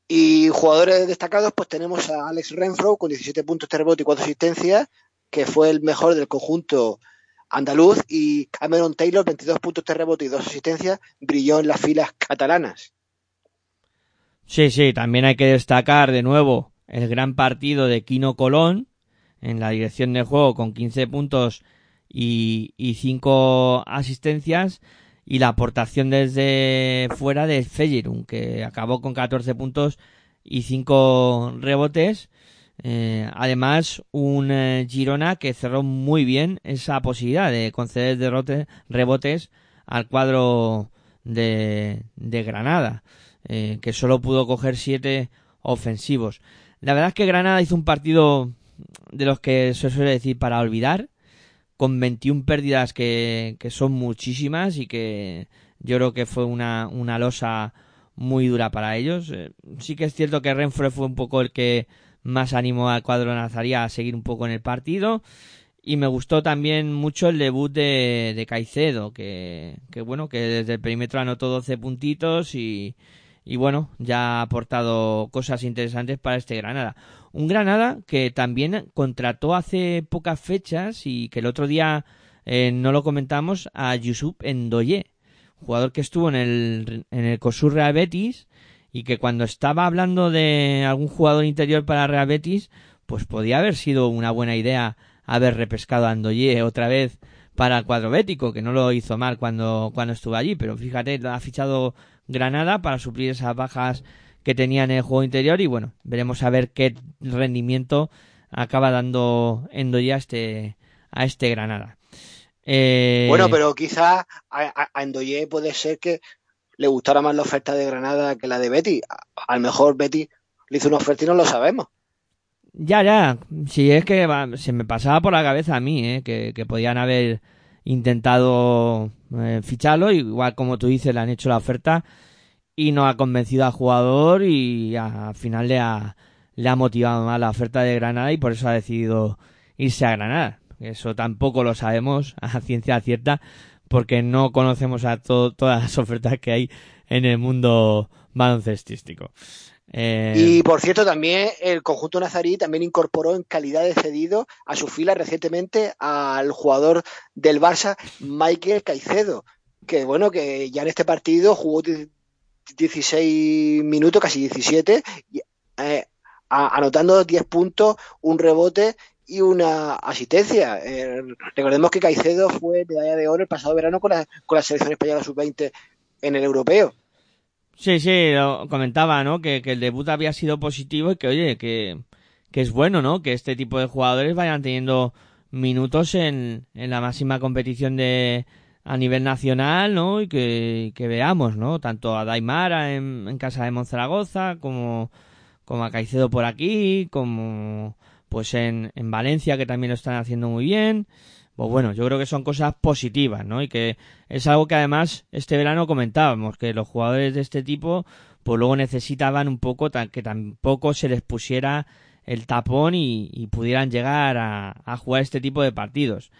Y jugadores destacados, pues tenemos a Alex Renfro con 17 puntos de rebote y 4 asistencias, que fue el mejor del conjunto andaluz, y Cameron Taylor, 22 puntos de rebote y 2 asistencias, brilló en las filas catalanas. Sí, sí, también hay que destacar de nuevo el gran partido de Quino Colón, en la dirección del juego con 15 puntos y, y 5 asistencias y la aportación desde fuera de Fejerun que acabó con 14 puntos y 5 rebotes. Eh, además, un eh, Girona que cerró muy bien esa posibilidad de conceder rebotes al cuadro de, de Granada, eh, que solo pudo coger 7 ofensivos. La verdad es que Granada hizo un partido de los que se suele decir para olvidar, con 21 pérdidas que, que son muchísimas y que yo creo que fue una, una losa muy dura para ellos. Eh, sí que es cierto que Renfro fue un poco el que más animó al cuadro Nazaría a seguir un poco en el partido. Y me gustó también mucho el debut de, de Caicedo, que, que bueno, que desde el perímetro anotó 12 puntitos y, y bueno, ya ha aportado cosas interesantes para este Granada. Un Granada que también contrató hace pocas fechas y que el otro día eh, no lo comentamos a Yusuf Endoye, jugador que estuvo en el, en el COSUR Real Betis y que cuando estaba hablando de algún jugador interior para Real Betis, pues podía haber sido una buena idea haber repescado a Endoye otra vez para el cuadro bético, que no lo hizo mal cuando, cuando estuvo allí, pero fíjate, ha fichado Granada para suplir esas bajas que tenía en el juego interior y bueno, veremos a ver qué rendimiento acaba dando Endoye a este, a este Granada. Eh... Bueno, pero quizás a, a Endoye puede ser que le gustara más la oferta de Granada que la de Betty. A, lo mejor Betty le hizo una oferta y no lo sabemos. Ya, ya. Si es que se me pasaba por la cabeza a mí, ¿eh? que, que podían haber intentado eh, ficharlo, igual como tú dices, le han hecho la oferta y no ha convencido al jugador y al final le ha, le ha motivado más la oferta de Granada y por eso ha decidido irse a Granada. Eso tampoco lo sabemos a ciencia cierta porque no conocemos a todas las ofertas que hay en el mundo baloncestístico. Eh, Y por cierto, también el conjunto nazarí también incorporó en calidad de cedido a su fila recientemente al jugador del Barça, Michael Caicedo, que bueno, que ya en este partido jugó 16 minutos, casi 17, y, eh, anotando 10 puntos, un rebote y una asistencia. Eh, recordemos que Caicedo fue medalla de oro el pasado verano con la, con la selección española sub-20 en el europeo. Sí, sí, lo comentaba, ¿no? Que, que el debut había sido positivo y que, oye, que, que es bueno, ¿no? Que este tipo de jugadores vayan teniendo minutos en, en la máxima competición de a nivel nacional, ¿no? Y que, veamos, ¿no? Tanto a Daimara en, casa de Monzaragoza como, como a Caicedo por aquí, como pues en, en Valencia que también lo están haciendo muy bien. Pues bueno, yo creo que son cosas positivas, ¿no? Y que es algo que además este verano comentábamos, que los jugadores de este tipo pues luego necesitaban un poco que tampoco se les pusiera el tapón y, y pudieran llegar a, a jugar este tipo de partidos.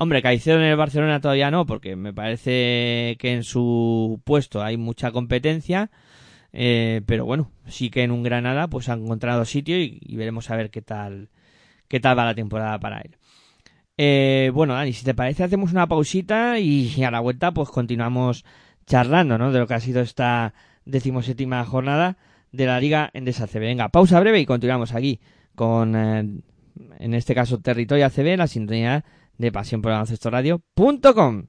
Hombre, Caicedo en el Barcelona todavía no, porque me parece que en su puesto hay mucha competencia, eh, pero bueno, sí que en un Granada pues ha encontrado sitio y, veremos a ver qué tal, qué tal va la temporada para él. Eh, bueno, Dani, si te parece, hacemos una pausita y a la vuelta, pues continuamos charlando, ¿no? De lo que ha sido esta decimoséptima jornada de la Liga Endesa ACB. Venga, pausa breve y continuamos aquí con, eh, en este caso, Territorio ACB, la sintonía de Pasión por Radio.com.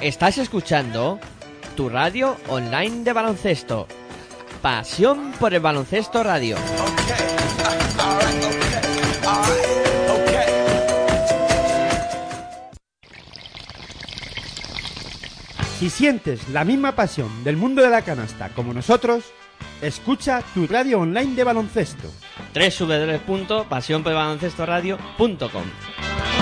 Estás escuchando tu radio online de baloncesto. Pasión por el baloncesto radio. Si sientes la misma pasión del mundo de la canasta como nosotros, escucha tu radio online de baloncesto. www.pasionporbaloncestoradio.com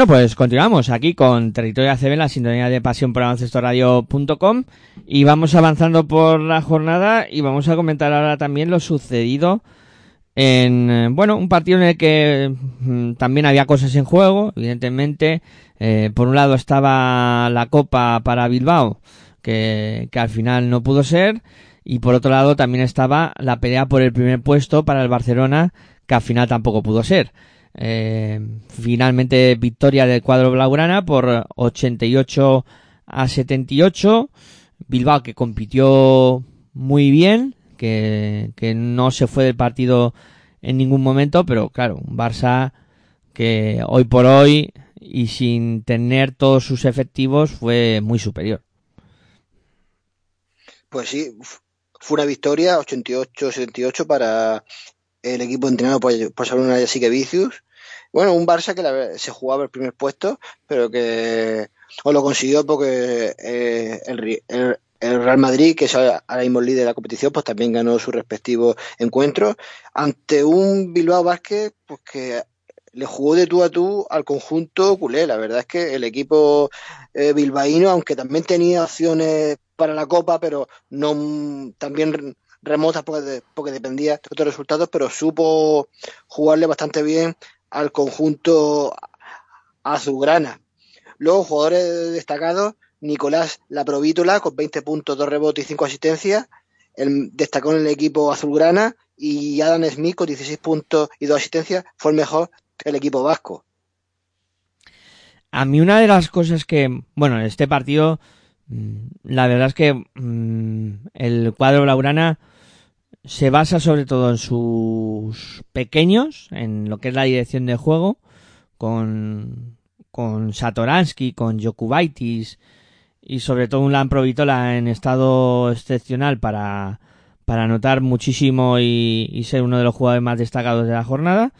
Bueno, pues continuamos aquí con Territorio ACB, la sintonía de pasión por baloncestoradio.com y vamos avanzando por la jornada y vamos a comentar ahora también lo sucedido en, eh, bueno, un partido en el que mm, también había cosas en juego, evidentemente. Eh, por un lado estaba la Copa para Bilbao, que, que al final no pudo ser, y por otro lado también estaba la pelea por el primer puesto para el Barcelona, que al final tampoco pudo ser. Eh, finalmente victoria del cuadro blaugrana por 88 a 78. Bilbao que compitió muy bien, que, que no se fue del partido en ningún momento, pero claro, un Barça que hoy por hoy y sin tener todos sus efectivos fue muy superior. Pues sí, fue una victoria 88-78 para el equipo entrenado por, por Sabrina Jessica Vicius. Bueno, un Barça que la se jugaba el primer puesto, pero que o lo consiguió porque eh, el, el- el Real Madrid, que es ahora mismo líder de la competición, pues también ganó su respectivo encuentro ante un Bilbao Basket pues que le jugó de tú a tú al conjunto culé. La verdad es que el equipo eh, bilbaíno, aunque también tenía opciones para la Copa, pero no también remotas porque, de- porque dependía de otros resultados, pero supo jugarle bastante bien al conjunto azulgrana. Luego, jugadores destacados, Nicolás Laprovítola con 20 puntos, 2 rebotes y 5 asistencias, el, destacó en el equipo azulgrana y Adam Smith con 16 puntos y 2 asistencias fue el mejor del equipo vasco. A mí una de las cosas que, bueno, en este partido, mm, la verdad es que mm, el cuadro blaugrana se basa sobre todo en sus pequeños, en lo que es la dirección de juego, con, con Satoransky, con Jokubaitis y sobre todo un Lampro Vitola en estado excepcional para, para anotar muchísimo y, y ser uno de los jugadores más destacados de la jornada.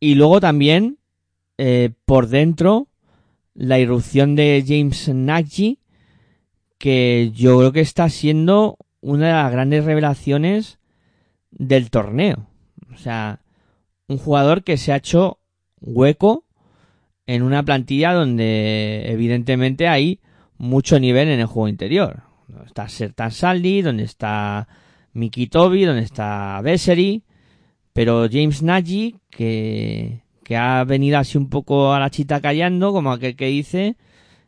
Y luego también, eh, por dentro, la irrupción de James Nagy, que yo creo que está siendo una de las grandes revelaciones del torneo. O sea, un jugador que se ha hecho hueco en una plantilla donde evidentemente hay mucho nivel en el juego interior. Donde Está Sertan Saldi, donde está Miki Tobi, donde está Bessery, pero James Nagy, que, que ha venido así un poco a la chita callando, como aquel que dice,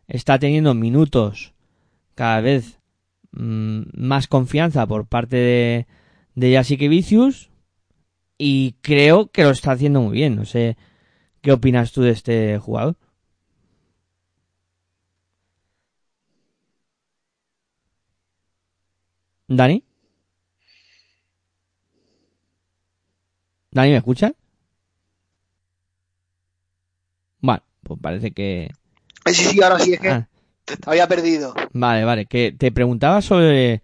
está teniendo minutos cada vez mm, más confianza por parte de, de Jasique Vicius y creo que lo está haciendo muy bien. No sé qué opinas tú de este jugador. Dani. Dani, ¿me escuchas? Bueno, pues parece que... Sí, sí, ahora sí, es que Ah, te había perdido. Vale, vale. Que te preguntaba sobre,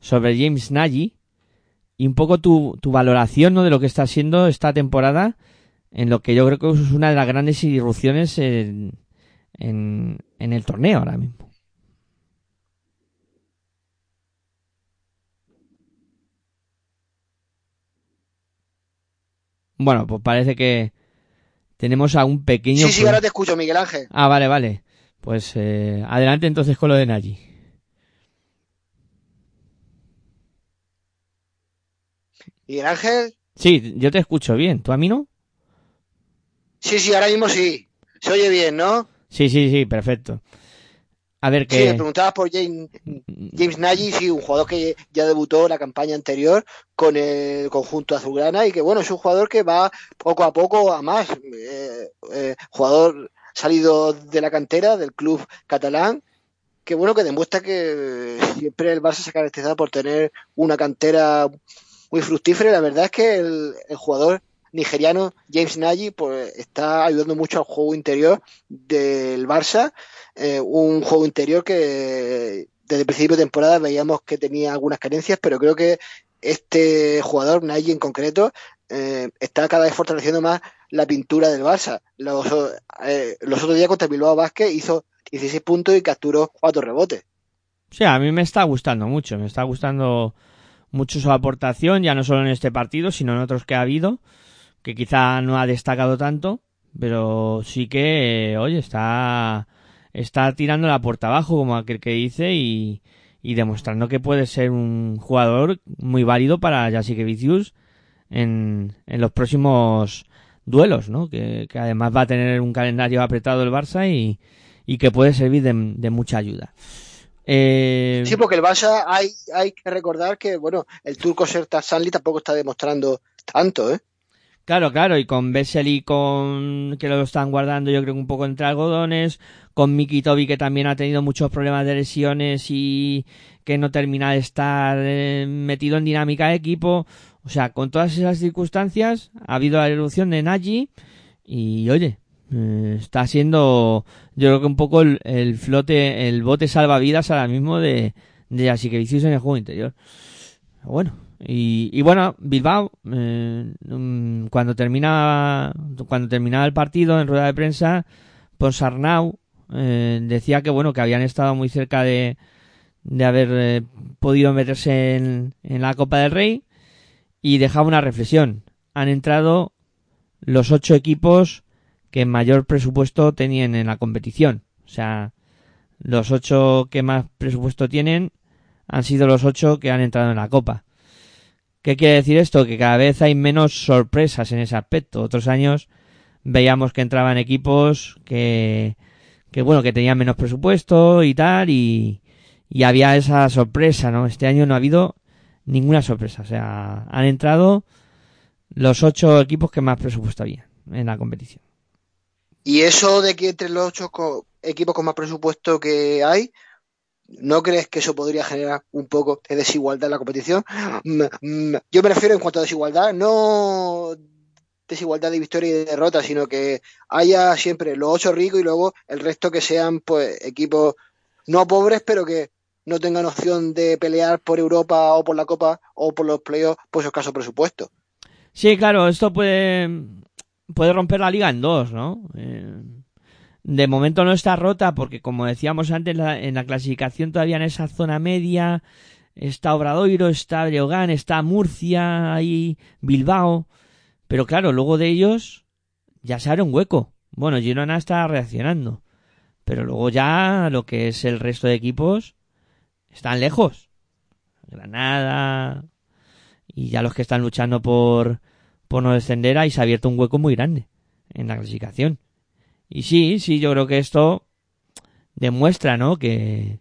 sobre James Nagy y un poco tu, tu valoración ¿no? de lo que está siendo esta temporada en lo que yo creo que es una de las grandes irrupciones en, en, en el torneo ahora mismo. Bueno, pues parece que tenemos a un pequeño... Sí, sí, ahora te escucho, Miguel Ángel. Ah, vale, vale. Pues eh, adelante entonces con lo de Nagy. Miguel Ángel. Sí, yo te escucho bien. ¿Tú a mí no? Sí, sí, ahora mismo sí. Se oye bien, ¿no? Sí, sí, sí, perfecto. A ver Sí, me qué... preguntabas por James, James Nagy, sí, un jugador que ya debutó la campaña anterior con el conjunto azulgrana y que, bueno, es un jugador que va poco a poco a más. Eh, eh, jugador salido de la cantera del club catalán, que, bueno, que demuestra que siempre el Barça se ha caracterizado por tener una cantera muy fructífera. La verdad es que el, el jugador nigeriano James Nagy pues, está ayudando mucho al juego interior del Barça eh, un juego interior que desde el principio de temporada veíamos que tenía algunas carencias, pero creo que este jugador, Nagy en concreto, eh, está cada vez fortaleciendo más la pintura del Barça. Los, eh, los otros días contra Bilbao Vázquez hizo 16 puntos y capturó 4 rebotes. Sí, a mí me está gustando mucho. Me está gustando mucho su aportación, ya no solo en este partido, sino en otros que ha habido, que quizá no ha destacado tanto, pero sí que, eh, oye, está, está tirando la puerta abajo, como aquel que dice, y, y demostrando que puede ser un jugador muy válido para Jasique Vicius en, en los próximos duelos, ¿no? Que, que además va a tener un calendario apretado el Barça y, y que puede servir de, de mucha ayuda. Eh, Sí, porque el Barça hay, hay que recordar que, bueno, el turco Serta Sanli tampoco está demostrando tanto, ¿eh? Claro, claro, y con Vesely con que lo están guardando yo creo que un poco entre algodones, con Miki Tobi que también ha tenido muchos problemas de lesiones y que no termina de estar eh, metido en dinámica de equipo, o sea, con todas esas circunstancias ha habido la erupción de Nagy y oye, eh, está siendo yo creo que un poco el, el flote, el bote salvavidas ahora mismo de, de Asiquevicius en el juego interior. Bueno, y, y bueno, Bilbao, eh, mm, cuando termina cuando terminaba el partido en rueda de prensa, Ponsarnau eh, decía que bueno que habían estado muy cerca de, de haber eh, podido meterse en la Copa del Rey y dejaba una reflexión. Han entrado los ocho equipos que mayor presupuesto tenían en la competición. O sea, los ocho que más presupuesto tienen han sido los ocho que han entrado en la Copa. ¿Qué quiere decir esto? Que cada vez hay menos sorpresas en ese aspecto. Otros años veíamos que entraban equipos que, que bueno, que tenían menos presupuesto y tal, y, y había esa sorpresa, ¿no? Este año no ha habido ninguna sorpresa. O sea, han entrado los ocho equipos que más presupuesto había en la competición. Y eso de que entre los ocho co- equipos con más presupuesto que hay, ¿no crees que eso podría generar un poco de desigualdad en la competición? Mm, mm, Yo me refiero en cuanto a desigualdad, no desigualdad de victoria y de derrota, sino que haya siempre los ocho ricos y luego el resto que sean pues equipos no pobres, pero que no tengan opción de pelear por Europa o por la Copa o por los playoffs por su escaso presupuesto. Sí, claro, esto puede, puede romper la liga en dos, ¿no? Eh, de momento no está rota porque, como decíamos antes, en la clasificación todavía en esa zona media está Obradoiro, está Breogán, está Murcia, ahí Bilbao. Pero claro, luego de ellos ya se abre un hueco. Bueno, Girona está reaccionando. Pero luego ya lo que es el resto de equipos están lejos. Granada y ya los que están luchando por, por no descender ahí se ha abierto un hueco muy grande en la clasificación. Y sí, sí, yo creo que esto demuestra, ¿no? Que,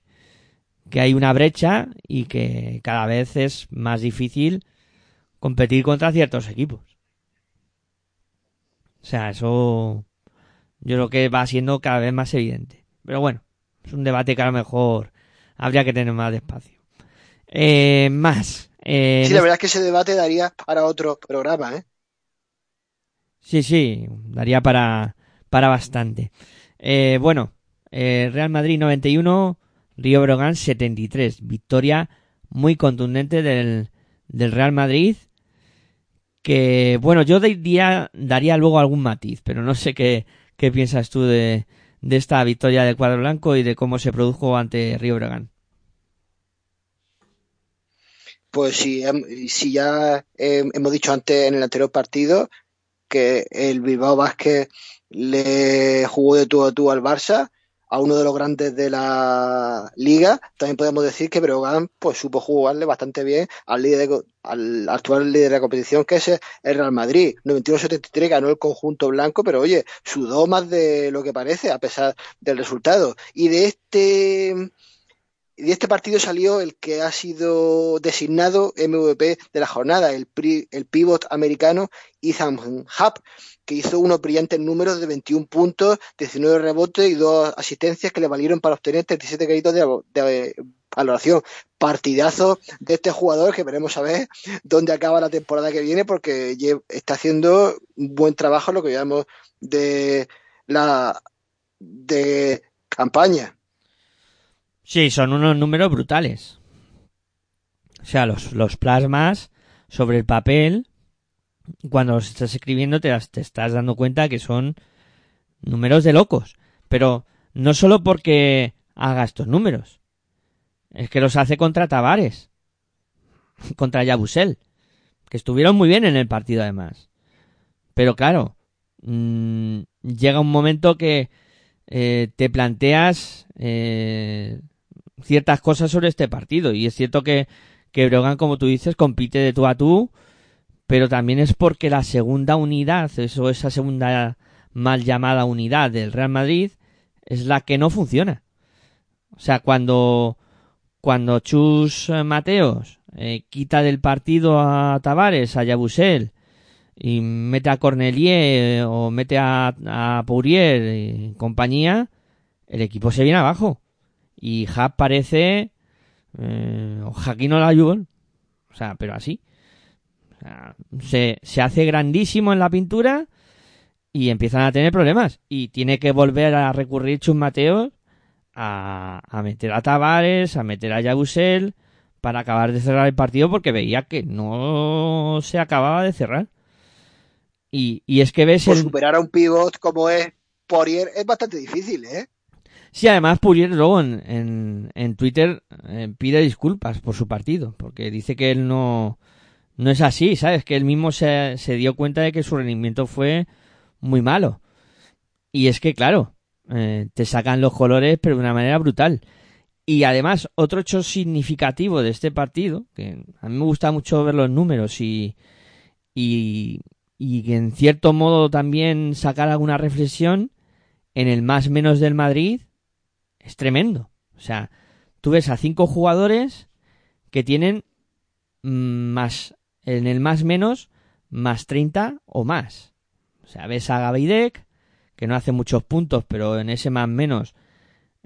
que hay una brecha y que cada vez es más difícil competir contra ciertos equipos. O sea, eso yo creo que va siendo cada vez más evidente. Pero bueno, es un debate que a lo mejor habría que tener más despacio. Eh, más. eh, Sí, la verdad es que ese debate daría para otro programa, ¿eh? Sí, sí, daría para, para bastante. Eh, bueno, eh, Real Madrid 91, Río Brogan 73. Victoria muy contundente del, del Real Madrid. Que, bueno, yo diría, daría luego algún matiz, pero no sé qué, qué piensas tú de, de esta victoria del cuadro blanco y de cómo se produjo ante Río Brogan. Pues si ya eh, hemos dicho antes en el anterior partido que el Bilbao Basket le jugó de tú a tú al Barça, a uno de los grandes de la liga, también podemos decir que Breogán pues supo jugarle bastante bien al líder de al actual líder de la competición que es el Real Madrid. 91-73 ganó el conjunto blanco, pero oye, sudó más de lo que parece a pesar del resultado. Y de este de este partido salió el que ha sido designado MVP de la jornada, el, pri- el pivot americano Ethan Hub, que hizo unos brillantes números de 21 puntos, 19 rebotes y dos asistencias que le valieron para obtener 37 créditos de, de valoración. Partidazo de este jugador que veremos a ver dónde acaba la temporada que viene porque está haciendo un buen trabajo lo que llamamos de la de campaña. Sí, son unos números brutales. O sea, los, los plasmas sobre el papel, cuando los estás escribiendo te, estás dando cuenta que son números de locos. Pero no solo porque haga estos números, es que los hace contra Tavares, contra Yabusel, que estuvieron muy bien en el partido además. Pero claro, mm, llega un momento que eh, te planteas eh, ciertas cosas sobre este partido. Y es cierto que, que Brogan, como tú dices, compite de tú a tú, pero también es porque la segunda unidad, eso, esa segunda mal llamada unidad del Real Madrid, es la que no funciona. O sea, cuando, cuando Chus eh, Mateos eh, quita del partido a Tavares, a Yabusel, y mete a Cornelier o mete a, a Pourier y compañía, el equipo se viene abajo. Y Hub parece eh, o Jaquino la. O sea, pero así. Sea, se, se hace grandísimo en la pintura y empiezan a tener problemas. Y tiene que volver a recurrir Chus Mateo a, a meter a Tavares, a meter a Yabusel para acabar de cerrar el partido porque veía que no se acababa de cerrar. Y, y es que ves Pues el... superar a un pivot como es Poirier es bastante difícil, ¿eh? Sí, además Purier luego en, en, en Twitter eh, pide disculpas por su partido, porque dice que él no, no es así, ¿sabes? Que él mismo se, se dio cuenta de que su rendimiento fue muy malo. Y es que, claro, eh, te sacan los colores, pero de una manera brutal. Y además, otro hecho significativo de este partido, que a mí me gusta mucho ver los números y, y, y que en cierto modo también sacar alguna reflexión, en el más menos del Madrid, es tremendo. O sea, tú ves a cinco jugadores que tienen mm, más, en el más menos, más 30 o más. O sea, ves a Gavidec, que no hace muchos puntos, pero en ese más menos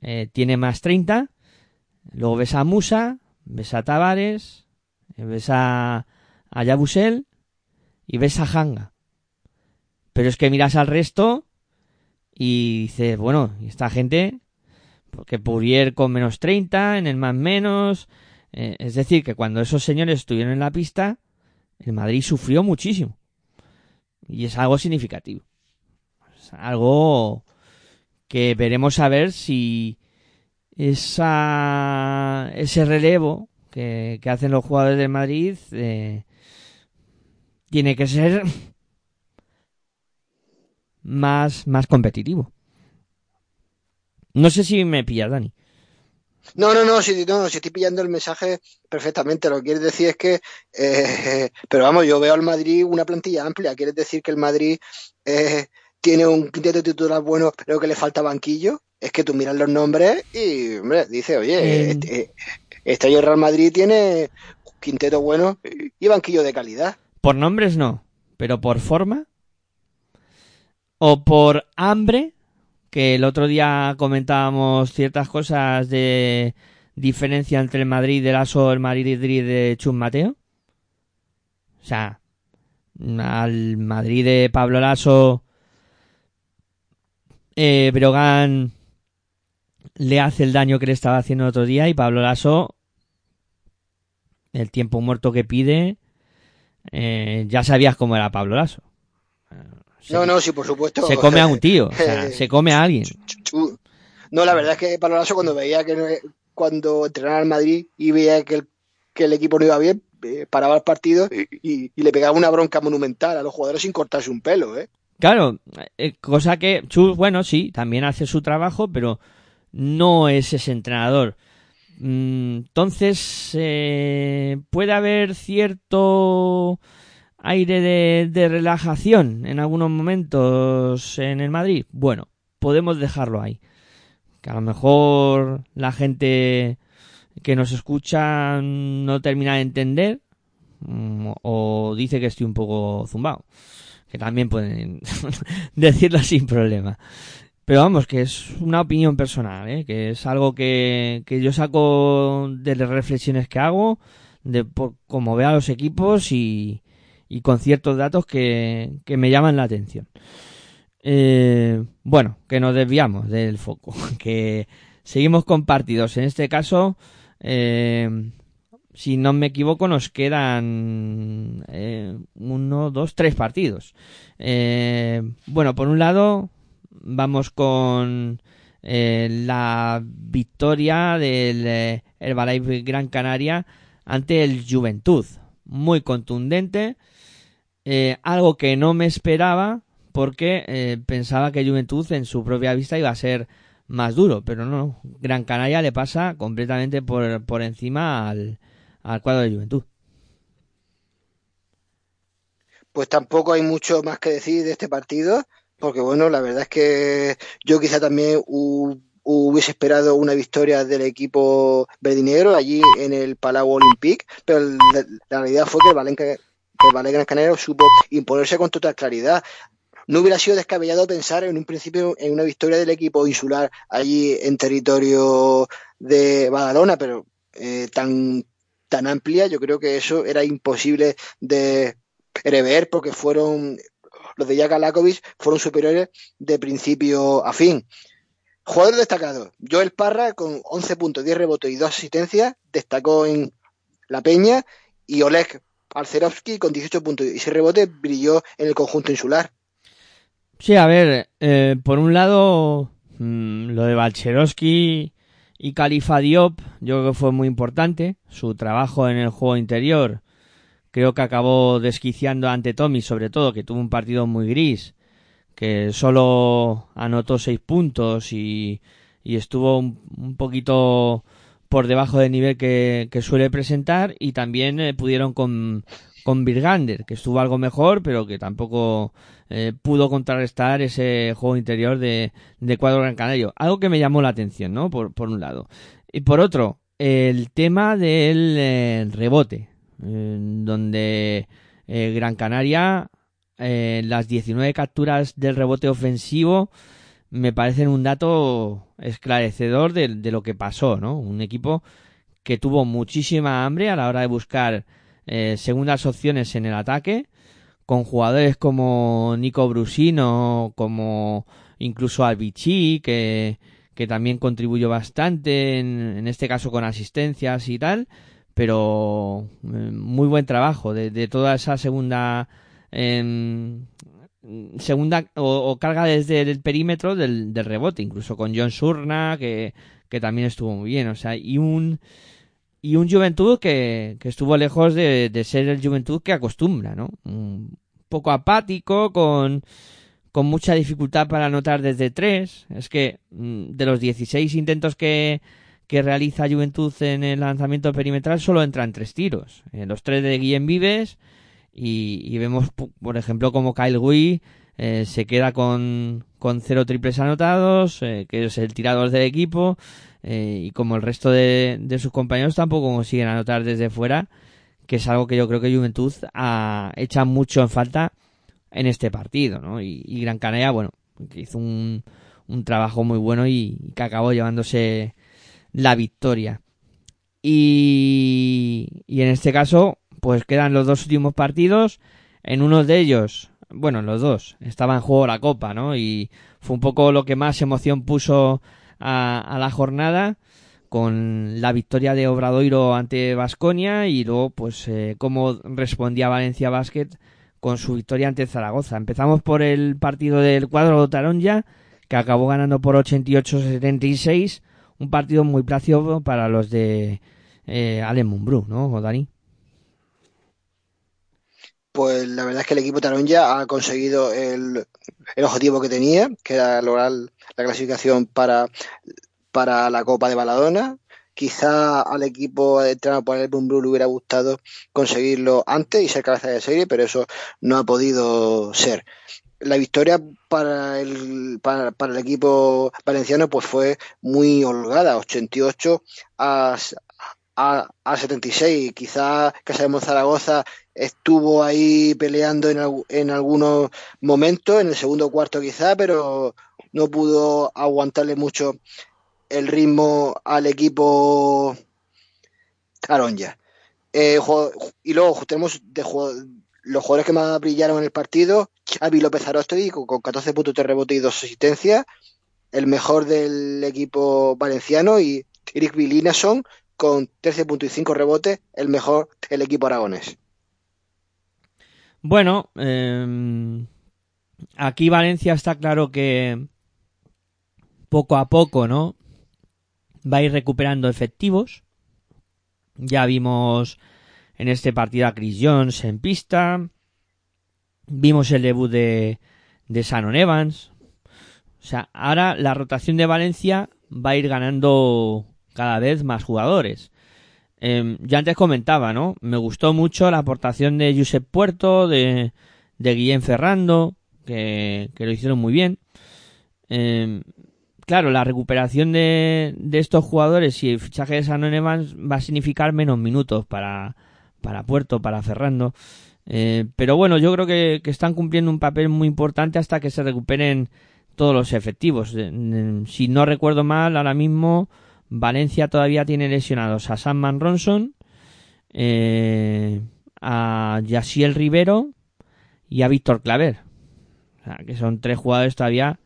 eh, tiene más 30. Luego ves a Musa, ves a Tavares, eh, ves a, Yabusel y ves a Hanga. Pero es que miras al resto y dices, bueno, ¿y esta gente porque Pourier con menos 30, en el más menos. eh, es decir, que cuando esos señores estuvieron en la pista, el Madrid sufrió muchísimo. Y es algo significativo. Es algo que veremos a ver si ese relevo que, que hacen los jugadores del Madrid eh, tiene que ser más, más competitivo. No sé si me pillas, Dani. No, no, no, si, no, si estoy pillando el mensaje perfectamente. Lo que quieres decir es que, eh, pero vamos, yo veo al Madrid una plantilla amplia. Quieres decir que el Madrid eh, tiene un quinteto titular bueno, pero que le falta banquillo. Es que tú miras los nombres y, hombre, dices, oye, Eh. este, este Real Madrid tiene quinteto bueno y banquillo de calidad. Por nombres no, pero por forma o por hambre, que el otro día comentábamos ciertas cosas de diferencia entre el Madrid del ASO el Madrid de Chus Mateo. O sea, al Madrid de Pablo Lasso, eh, Brogan le hace el daño que le estaba haciendo el otro día y Pablo Lasso, el tiempo muerto que pide, eh, ya sabías cómo era Pablo Lasso. Se, No, no, sí, por supuesto. se come a un tío, o sea, se come a alguien. Chu- No, la verdad es que Pablo Lasso cuando veía que no- cuando entrenaba al Madrid y veía que el, que el equipo no iba bien, eh, paraba el partido y, y le pegaba una bronca monumental a los jugadores sin cortarse un pelo, ¿eh? Claro, eh, cosa que Chus, bueno, sí, también hace su trabajo, pero no es ese entrenador. Mm, Entonces, eh, puede haber cierto aire de, de relajación en algunos momentos en el Madrid. Bueno, podemos dejarlo ahí. Que a lo mejor la gente que nos escucha no termina de entender mm, o dice que estoy un poco zumbado que también pueden decirlo sin problema. Pero vamos, que es una opinión personal, ¿eh? que es algo que, que yo saco de las reflexiones que hago, de por cómo veo a los equipos y, y con ciertos datos que, que me llaman la atención. Eh, bueno, que nos desviamos del foco, que seguimos con partidos. En este caso, eh, si no me equivoco, nos quedan eh, uno, dos, tres partidos. Eh, bueno, por un lado, vamos con la victoria del Herbalife Gran Canaria ante el Juventud. Muy contundente. Eh, algo que no me esperaba porque eh, pensaba que Juventud en su propia vista iba a ser más duro, pero no, Gran Canaria le pasa completamente por, por encima al, al cuadro de Juventud. Pues tampoco hay mucho más que decir de este partido, porque bueno, la verdad es que yo quizá también hu- hubiese esperado una victoria del equipo verdinegro allí en el Palau Olympique, pero la, realidad fue que el el Ballet Gran Canaria supo imponerse con total claridad. No hubiera sido descabellado pensar en un principio en una victoria del equipo insular allí en territorio de Badalona, pero eh, tan, tan amplia, yo creo que eso era imposible de prever porque fueron los de Jaka Lakovic fueron superiores de principio a fin. Jugador destacado, Joel Parra con 11 puntos, 10 rebotes y 2 asistencias, destacó en La Peña y Oleg Alcerovsky con 18 puntos y 6 rebotes brilló en el conjunto insular. Sí, a ver, eh, por un lado, mm, lo de Balcherovsky y Califa Diop, yo creo que fue muy importante. Su trabajo en el juego interior, creo que acabó desquiciando ante Tommy, sobre todo, que tuvo un partido muy gris, que solo anotó seis puntos y, y estuvo un, un poquito por debajo del nivel que, suele presentar y también eh, pudieron con, con Virgander, que estuvo algo mejor, pero que tampoco eh, pudo contrarrestar ese juego interior de, de cuadro gran canario. Algo que me llamó la atención, ¿no? Por, por un lado. Y por otro, el tema del eh, rebote, donde Gran Canaria, las 19 capturas del rebote ofensivo, me parecen un dato esclarecedor de, lo que pasó, ¿no? Un equipo que tuvo muchísima hambre a la hora de buscar eh, segundas opciones en el ataque, con jugadores como Nico Brusino, como incluso Albici, que, que también contribuyó bastante, en, en este caso con asistencias y tal, pero eh, muy buen trabajo de, de toda esa segunda em, segunda o, o carga desde el perímetro del, del rebote, incluso con John Surna, que, que también estuvo muy bien, o sea, y un y un Juventud que, que estuvo lejos de, de ser el Juventud que acostumbra, ¿no? Un poco apático, con, con mucha dificultad para anotar desde tres. Es que mm, de los 16 intentos que, que realiza Juventud en el lanzamiento perimetral solo entran tres tiros. Eh, los tres de Guillem Vives y, vemos, por ejemplo, como Kyle Gui eh, se queda con, con cero triples anotados, eh, que es el tirador del equipo, eh, y como el resto de, de sus compañeros tampoco consiguen anotar desde fuera, que es algo que yo creo que Juventud ah, echa mucho en falta en este partido, ¿no? Y, y Gran Canaria, bueno, que hizo un, un trabajo muy bueno y, y que acabó llevándose la victoria. Y, y en este caso, pues quedan los dos últimos partidos. En uno de ellos, bueno, en los dos, estaba en juego la copa, ¿no? Y fue un poco lo que más emoción puso a, a la jornada con la victoria de Obradoiro ante Vasconia y luego pues eh, cómo respondía Valencia Basket con su victoria ante Zaragoza. Empezamos por el partido del cuadro de Taronja que acabó ganando por 88-76, un partido muy plácido para los de eh, Mumbrú, ¿no, Dani? Pues la verdad es que el equipo Taronja ha conseguido el, el objetivo que tenía, que era lograr la clasificación para, para la Copa de Baladona. Quizá al equipo entrenado por el Bumbrú le hubiera gustado conseguirlo antes y ser cabeza de serie, pero eso no ha podido ser. La victoria para el, para, para el equipo valenciano pues fue muy holgada, 88 a, a, a 76. Quizá Casablanca Zaragoza estuvo ahí peleando en, en algunos momentos, en el segundo cuarto quizá, pero no pudo aguantarle mucho el ritmo al equipo Caronja. Eh, y luego tenemos de los jugadores que más brillaron en el partido, Xavi López Arostegui con, con 14 puntos de rebote y dos asistencias, el mejor del equipo valenciano, y Eric Vilinason con 13 puntos y 5 rebotes, el mejor del equipo aragonés. Bueno, eh, aquí Valencia está claro que poco a poco, ¿no? Va a ir recuperando efectivos. Ya vimos en este partido a Chris Jones en pista. Vimos el debut de, de Shannon Evans. O sea, ahora la rotación de Valencia va a ir ganando cada vez más jugadores. Eh, yo antes comentaba, ¿no? Me gustó mucho la aportación de Josep Puerto, de, de Guillén Ferrando, que, que lo hicieron muy bien. Eh, claro, la recuperación de, de estos jugadores y el fichaje de Shannon Evans va a significar menos minutos para, para Puerto, para Ferrando. Eh, pero bueno, yo creo que, que están cumpliendo un papel muy importante hasta que se recuperen todos los efectivos. Si no recuerdo mal, ahora mismo Valencia todavía tiene lesionados a Samman Ronson, eh, a Yasiel Rivero y a Víctor Claver. O sea, que son tres jugadores todavía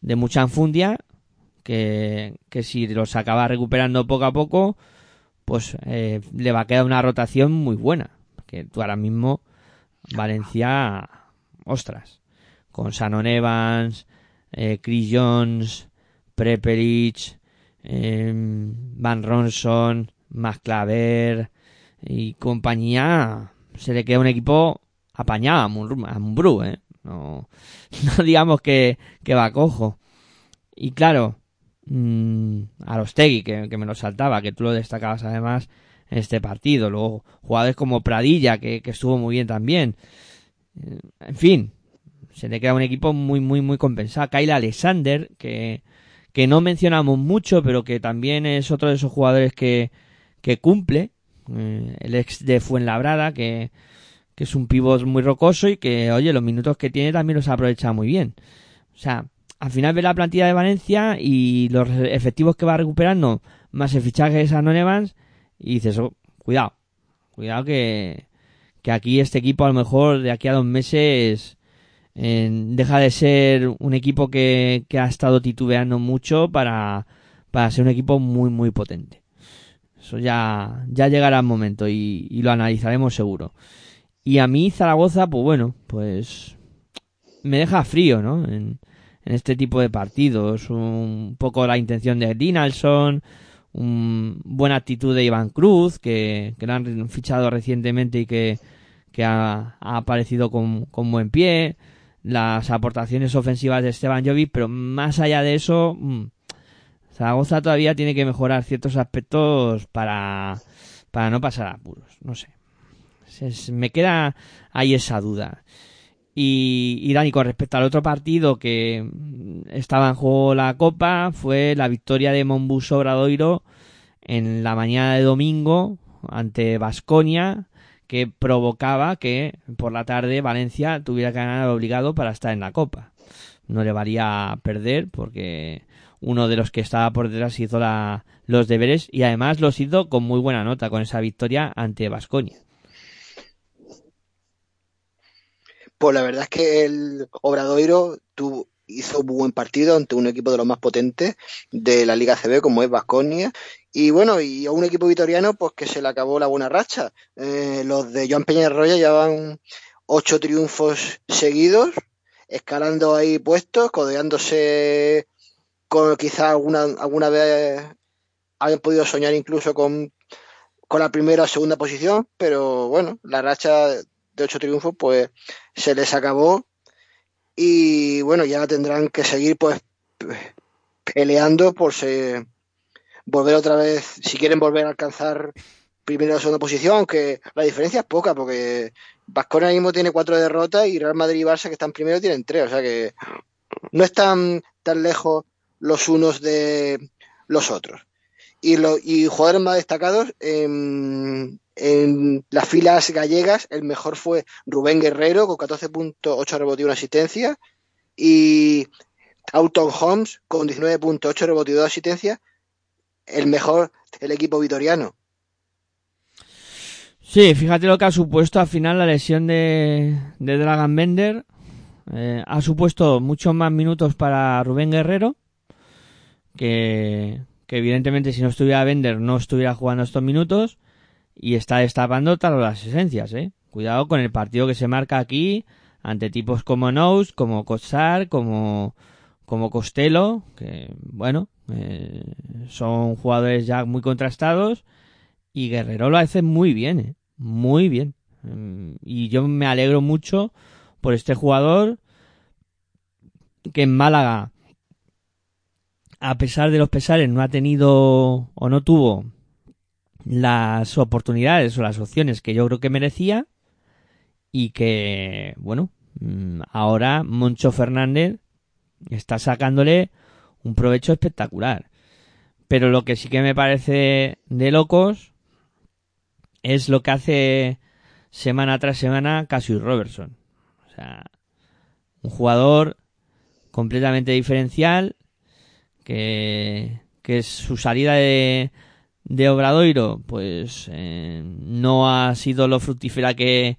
de mucha enfundia que, que si los acaba recuperando poco a poco, pues eh, le va a quedar una rotación muy buena. Que tú ahora mismo, Valencia, ostras, con Sanon Evans, eh, Chris Jones, Prepelic, eh, Van Ronson, Claver y compañía, se le queda un equipo apañado a Mur- a Mumbrú, ¿eh? No, no digamos que, que va cojo. Y claro, mm, a los Tegui, que, que me lo saltaba, que tú lo destacabas además en este partido. Luego, jugadores como Pradilla, que, que estuvo muy bien también. Eh, En fin, se le queda un equipo muy, muy, muy compensado. Kyle Alexander, que, que no mencionamos mucho, pero que también es otro de esos jugadores que, que cumple. Eh, el ex de Fuenlabrada, que, que es un pivot muy rocoso y que, oye, los minutos que tiene también los aprovecha muy bien. O sea, al final ve la plantilla de Valencia y los efectivos que va recuperando, más el fichaje de Sanon Evans, y dices, oh, cuidado, cuidado que, que aquí este equipo a lo mejor de aquí a dos meses deja de ser un equipo que, que ha estado titubeando mucho para, para ser un equipo muy, muy potente. Eso ya, ya llegará el momento y, y lo analizaremos seguro. Y a mí Zaragoza, pues bueno, pues me deja frío, ¿no? En, en este tipo de partidos. Un poco la intención de Dinalson, un buena actitud de Iván Cruz, que, que lo han fichado recientemente y que, que ha, ha aparecido con, con buen pie. Las aportaciones ofensivas de Esteban Jovic, pero más allá de eso, mm, Zaragoza todavía tiene que mejorar ciertos aspectos para, para no pasar apuros. No sé. Se- me queda ahí esa duda. Y, y Dani, con respecto al otro partido que mm, estaba en juego la Copa, fue la victoria de Monbus Obradoiro en la mañana de domingo ante Vasconia, que provocaba que por la tarde Valencia tuviera que ganar obligado para estar en la Copa. No le valía perder porque uno de los que estaba por detrás hizo la- los deberes y además los hizo con muy buena nota con esa victoria ante Vasconia. Pues la verdad es que el Obradoiro tuvo, hizo un buen partido ante un equipo de los más potentes de la Liga CB, como es Vasconia. Y bueno, y a un equipo vitoriano, pues que se le acabó la buena racha. Eh, los de Joan Peñarroya llevan ocho triunfos seguidos, escalando ahí puestos, codeándose con quizá alguna, alguna vez hayan podido soñar incluso con, con la primera o segunda posición, pero bueno, la racha de ocho triunfos, pues se les acabó y bueno, ya tendrán que seguir pues peleando por se, volver otra vez, si quieren volver a alcanzar primera o segunda posición, aunque la diferencia es poca, porque Vasconia mismo tiene cuatro derrotas y Real Madrid y Barça que están primero tienen tres, o sea que no están tan lejos los unos de los otros. Y, lo, y jugadores más destacados en, en las filas gallegas, el mejor fue Rubén Guerrero con 14.8 rebotes y una asistencia y Auton Holmes con 19.8 rebotes y dos asistencias, el mejor del equipo vitoriano. Sí, fíjate lo que ha supuesto al final la lesión de, de Dragan Bender. Eh, ha supuesto muchos más minutos para Rubén Guerrero, que, que evidentemente si no estuviera Bender no estuviera jugando estos minutos y está destapando todas las esencias, ¿eh? Cuidado con el partido que se marca aquí ante tipos como Nous, como Kotsar, como, como Costello, que bueno, eh, son jugadores ya muy contrastados y Guerrero lo hace muy bien, ¿eh? muy bien. Mm, Y yo me alegro mucho por este jugador que en Málaga, a pesar de los pesares, no ha tenido o no tuvo las oportunidades o las opciones que yo creo que merecía y que, bueno, mm, ahora Moncho Fernández está sacándole un provecho espectacular. Pero lo que sí que me parece de locos es lo que hace semana tras semana Cassius Robertson. O sea, un jugador completamente diferencial que, que su salida de, de Obradoiro pues eh, no ha sido lo fructífera que,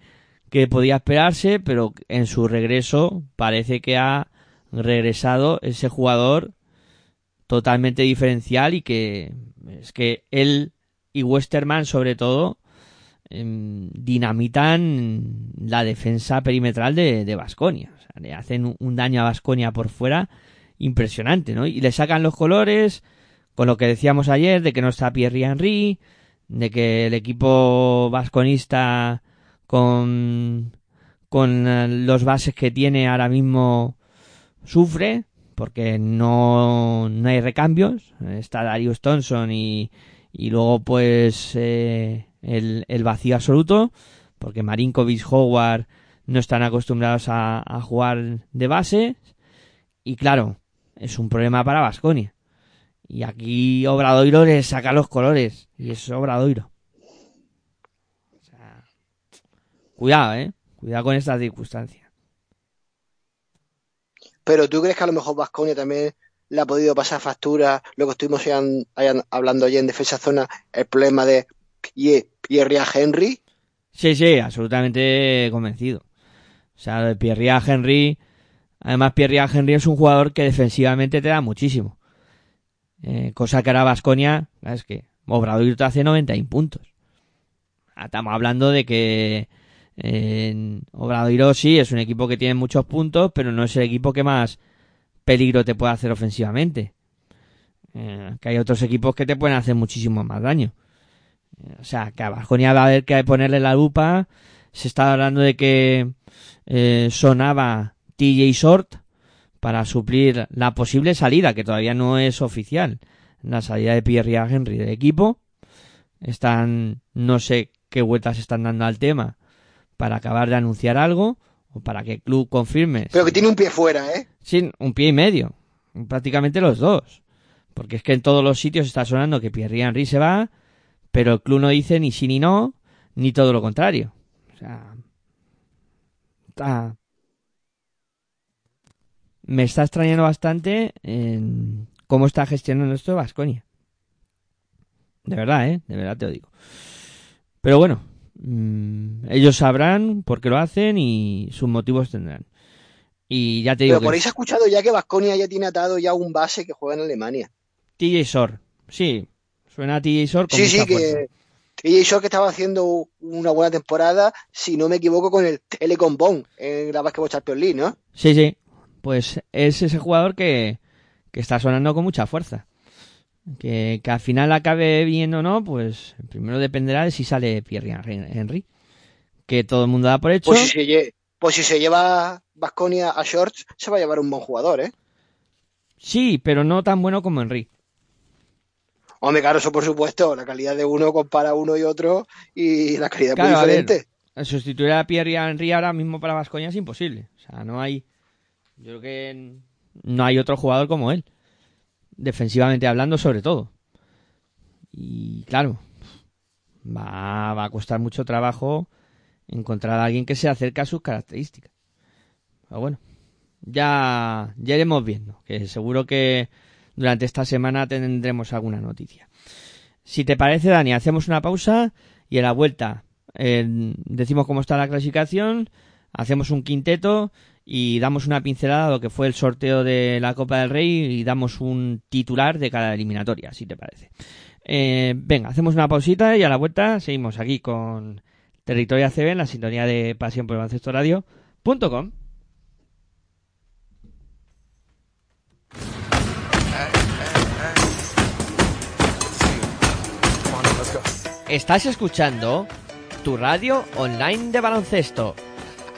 que podía esperarse, pero en su regreso parece que ha regresado ese jugador totalmente diferencial y que es que él y Westerman sobre todo em, dinamitan la defensa perimetral de Vasconia. o sea, le hacen un, daño a Vasconia por fuera impresionante, ¿no? Y le sacan los colores con lo que decíamos ayer de que no está Pierre Henry, de que el equipo vasconista con con eh, los bases que tiene ahora mismo sufre porque no, no hay recambios. Está Darius Thompson y, y luego pues eh, el, el vacío absoluto porque Marinkovic, Howard no están acostumbrados a, jugar de base y claro, es un problema para Vasconia. Y aquí Obradoiro le saca los colores y es Obradoiro. O sea, cuidado, eh. Cuidado con estas circunstancias. Pero tú crees que a lo mejor Vasconia también le ha podido pasar factura lo que estuvimos hablando ayer en defensa zona, el problema de Pierre, Henry. Sí, sí, absolutamente convencido. O sea, Pierre Henry. Además, Pierre Henry es un jugador que defensivamente te da muchísimo. Eh, cosa que ahora Vasconia, es que Obradoiro te hace 91 puntos. Estamos hablando de que eh, Obradoiro sí es un equipo que tiene muchos puntos, pero no es el equipo que más peligro te puede hacer ofensivamente. Eh, que hay otros equipos que te pueden hacer muchísimo más daño. Eh, O sea, que a Vasconia va a haber que ponerle la lupa. Se está hablando de que eh, sonaba TJ Short para suplir la posible salida, que todavía no es oficial. La salida de Pierre Henry del equipo. Están, no sé qué vueltas están dando al tema para acabar de anunciar algo o para que el club confirme. Pero que tiene un pie fuera, ¿eh? Sí, un pie y medio. Prácticamente los dos. Porque es que en todos los sitios está sonando que Pierre Henry se va, pero el club no dice ni sí ni no, ni todo lo contrario. O sea, está... Me está extrañando bastante en cómo está gestionando esto Vasconia. De verdad, ¿eh? De verdad te lo digo. Pero bueno, mm, ellos sabrán por qué lo hacen y sus motivos tendrán. Y ya te digo Pero por que ahí se ha escuchado ya que Vasconia ya tiene atado ya un base que juega en Alemania. TJ Shore. Sí, suena a TJ con Sí, mucha sí, fuerza. que TJ Short que estaba haciendo una buena temporada, si no me equivoco, con el Telecom Bond en la Basketball Champions League, ¿no? Sí, sí. Pues es ese jugador que, que está sonando con mucha fuerza. Que, que al final acabe bien o no, pues primero dependerá de si sale Pierre Henry. Que todo el mundo da por hecho. Pues si se, lle- pues si se lleva Vasconia a Shorts, se va a llevar un buen jugador, ¿eh? Sí, pero no tan bueno como Henry. Hombre, claro, eso por supuesto. La calidad de uno compara uno y otro y la calidad es Claro, a muy ver. diferente. Sustituir a Pierre Henry ahora mismo para Vascoña es imposible. O sea, no hay. Yo creo que no hay otro jugador como él. Defensivamente hablando, sobre todo. Y claro, va, va a costar mucho trabajo encontrar a alguien que se acerque a sus características. Pero bueno, ya, ya iremos viendo. Que seguro que durante esta semana tendremos alguna noticia. Si te parece, Dani, hacemos una pausa y a la vuelta eh, decimos cómo está la clasificación, hacemos un quinteto y damos una pincelada a lo que fue el sorteo de la Copa del Rey y damos un titular de cada eliminatoria, si te parece. Eh, venga, hacemos una pausita y a la vuelta seguimos aquí con Territorio ACB en la sintonía de Pasión por el Baloncesto Radio.com. Estás escuchando tu radio online de baloncesto.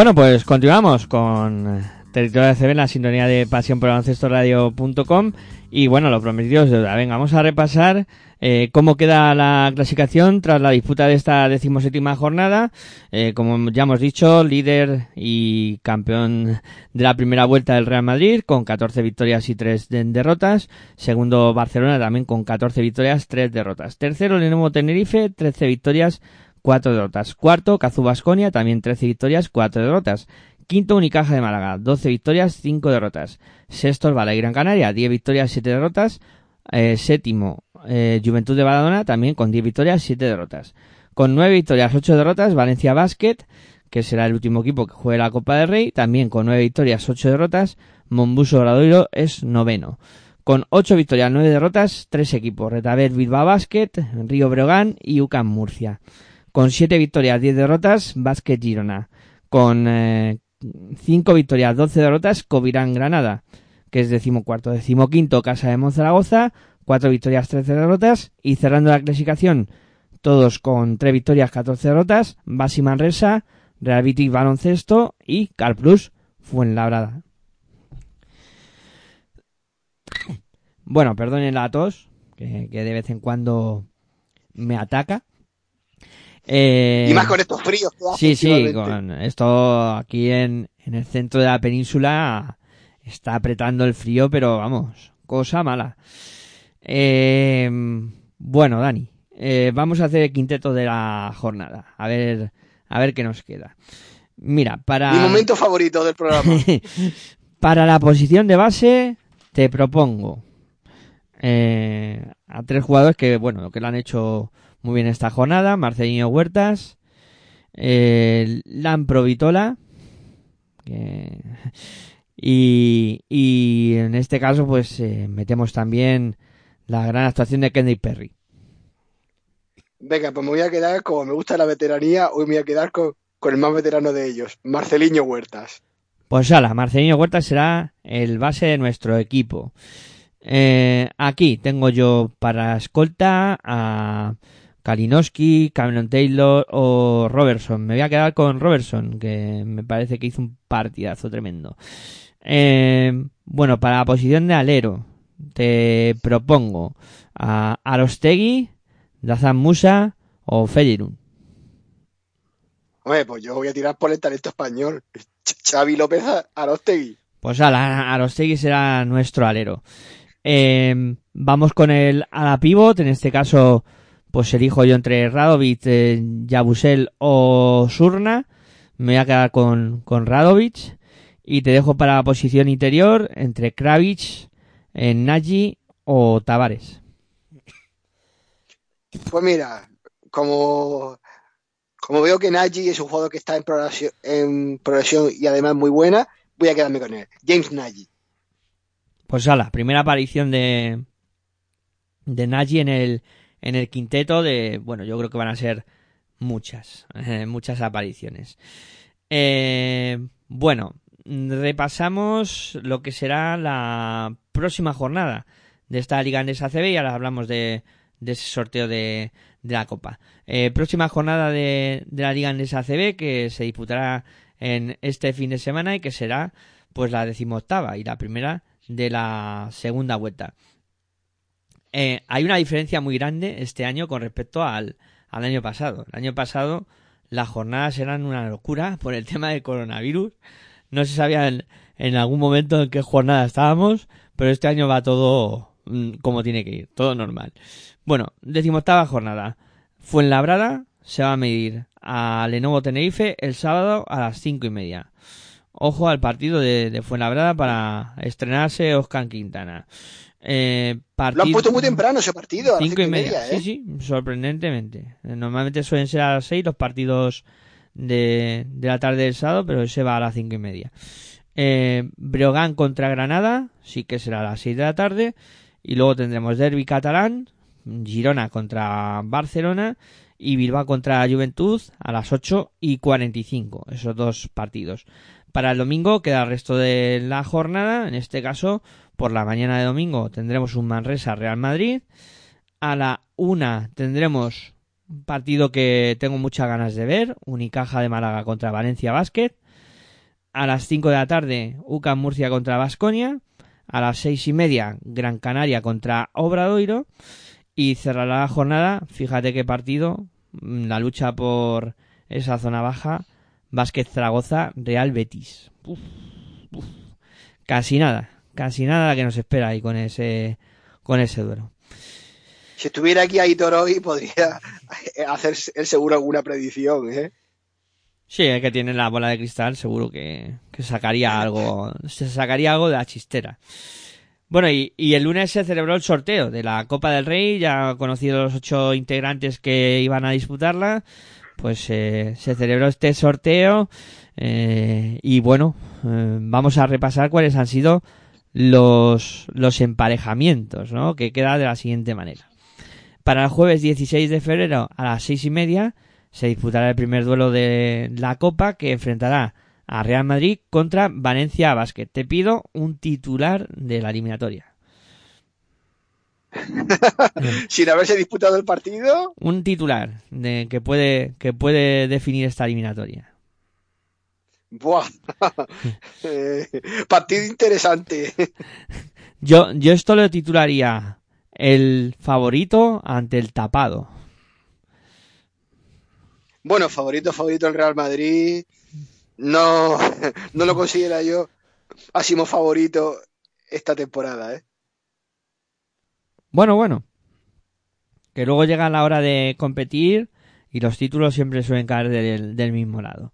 Bueno, pues continuamos con eh, Territorio de CB en la sintonía de pasión por radio.com y bueno, lo prometido es deuda. Venga, vamos a repasar eh, cómo queda la clasificación tras la disputa de esta decimoséptima jornada. Eh, como ya hemos dicho, líder y campeón de la primera vuelta del Real Madrid con 14 victorias y 3 de- derrotas. Segundo, Barcelona también con 14 victorias, 3 derrotas. Tercero, Lenovo Tenerife, 13 victorias, 4 derrotas. Cuarto, Cazú Basconia, también 13 victorias, 4 derrotas. Quinto, Unicaja de Málaga, 12 victorias, 5 derrotas. Sexto, Valle Gran Canaria, 10 victorias, 7 derrotas. Eh, séptimo, eh, Juventud de Badalona, también con 10 victorias, 7 derrotas. Con 9 victorias, 8 derrotas, Valencia Basket, que será el último equipo que juegue la Copa del Rey, también con 9 victorias, 8 derrotas. Mombuso Obradoiro es noveno. Con 8 victorias, 9 derrotas, 3 equipos, Retabet Bilbao Basket, Río Breogán y UCAM Murcia. Con 7 victorias, 10 derrotas, Basket Girona. Con 5 victorias, 12 derrotas, Covirán Granada, que es decimocuarto. Decimoquinto, Casa de Monzaragoza, 4 victorias, 13 derrotas. Y cerrando la clasificación, todos con 3 victorias, 14 derrotas, Basi Manresa, Real Betis Baloncesto y Carplus Fuenlabrada. Bueno, perdonen la tos, que, que de vez en cuando me ataca. Eh, Y más con estos fríos que Sí, sí, con esto aquí en, en el centro de la península está apretando el frío, pero vamos, cosa mala. Eh, bueno, Dani, eh, vamos a hacer el quinteto de la jornada. A ver, a ver qué nos queda. Mira, para... Mi momento favorito del programa. Para la posición de base, te propongo eh, a tres jugadores que, bueno, que lo han hecho muy bien esta jornada. Marcelino Huertas, eh, Lampro Vitola, que- y, y en este caso, pues eh, metemos también la gran actuación de Kendrick Perry. Venga, pues me voy a quedar, como me gusta la veteranía, hoy me voy a quedar con, con el más veterano de ellos, Marceliño Huertas. Pues ala, Marcelino Huerta será el base de nuestro equipo. Eh, aquí tengo yo para escolta a Kalinowski, Cameron Taylor o Robertson. Me voy a quedar con Robertson, que me parece que hizo un partidazo tremendo. Eh, bueno, para la posición de alero, te propongo a Arostegui, Dazan Musa o Federun. Hombre, pues yo voy a tirar por el talento español. Xavi López Arostegui. Pues ala, Arostegui será nuestro alero. Eh, vamos con el ala pivot, en este caso, pues elijo yo entre Radovic, eh, Yabusel o Surna. Me voy a quedar con, con Radovic. Y te dejo para la posición interior entre Kravitz, eh, Nagy o Tavares. Pues mira, como, como veo que Nagy es un jugador que está en progresión, en progresión y además muy buena, voy a quedarme con él. James Nagy. Pues ala, primera aparición de, de Nagy en el, en el quinteto de, bueno, yo creo que van a ser muchas, muchas apariciones. Eh, bueno, repasamos lo que será la próxima jornada de esta Liga Andesa ACB y ahora hablamos de, de ese sorteo de, de la Copa. Eh, próxima jornada de, de la Liga Andesa ACB que se disputará en este fin de semana y que será pues la decimoctava y la primera de la segunda vuelta. Eh, hay una diferencia muy grande este año con respecto al, al año pasado. El año pasado las jornadas eran una locura por el tema del coronavirus. No se sabía en, algún momento en qué jornada estábamos, pero este año va todo mm, como tiene que ir, todo normal. Bueno, decimoctava jornada. Fuenlabrada se va a medir a Lenovo Tenerife el sábado a las cinco y media. Ojo al partido de, de Fuenlabrada para estrenarse Oscar Quintana. Eh, Lo han puesto muy temprano ese partido, a las Cinco y media, ¿eh? sí, sí, sorprendentemente. Normalmente suelen ser a las seis los partidos de, de la tarde del sábado, pero ese va a las cinco y media. Eh, Breogán contra Granada, sí que será a las seis de la tarde. Y luego tendremos Derby catalán, Girona contra Barcelona y Bilbao contra Juventud a las 8 y 45, esos dos partidos. Para el domingo queda el resto de la jornada, en este caso por la mañana de domingo tendremos un Manresa Real Madrid. A la una tendremos un partido que tengo muchas ganas de ver, Unicaja de Málaga contra Valencia Basket. a las 5 de la tarde, UCAM Murcia contra Basconia. A las seis y media, Gran Canaria contra Obradoiro. Y cerrará la jornada, fíjate qué partido, mm, la lucha por esa zona baja, Vázquez Zaragoza, Real Betis. Uf. Casi nada, casi nada que nos espera ahí con ese, con ese duelo. Si estuviera aquí Aitor hoy, podría hacer seguro alguna predicción, ¿eh? Sí, el que tiene la bola de cristal, seguro que, que sacaría algo, se sacaría algo de la chistera. Bueno, y, y el lunes se celebró el sorteo de la Copa del Rey, ya conocido los ocho integrantes que iban a disputarla, pues eh, se celebró este sorteo eh, y bueno, eh, vamos a repasar cuáles han sido los, los emparejamientos, ¿no? Que queda de la siguiente manera. Para el jueves 16 de febrero a las seis y media se disputará el primer duelo de la Copa que enfrentará a Real Madrid contra Valencia Basket. Te pido un titular de la eliminatoria. Sin haberse disputado el partido, Un titular de, que puede que puede definir esta eliminatoria. ¡Buah! Eh, partido interesante. Yo yo esto lo titularía el favorito ante el tapado. Bueno, favorito, favorito el Real Madrid. No, no lo considera yo así como favorito esta temporada, ¿eh? Bueno, bueno. Que luego llega la hora de competir y los títulos siempre suelen caer del, del mismo lado.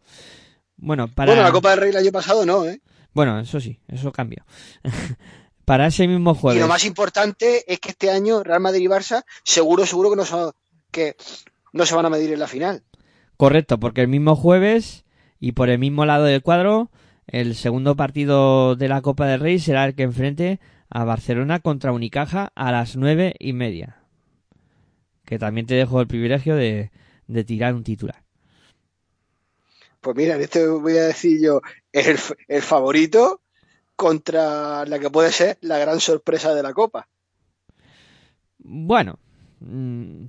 Bueno, para Bueno, la Copa del Rey el año pasado no, ¿eh? Bueno, eso sí, eso cambia. para ese mismo Y jueves. lo más importante es que este año Real Madrid y Barça seguro, seguro que no, son- que no se van a medir en la final. Correcto, porque el mismo jueves y por el mismo lado del cuadro, el segundo partido de la Copa del Rey será el que enfrente a Barcelona contra Unicaja a las nueve y media. Que también te dejo el privilegio de, de tirar un titular. Pues mira, en este voy a decir yo el, favorito contra la que puede ser la gran sorpresa de la Copa. Bueno, mm,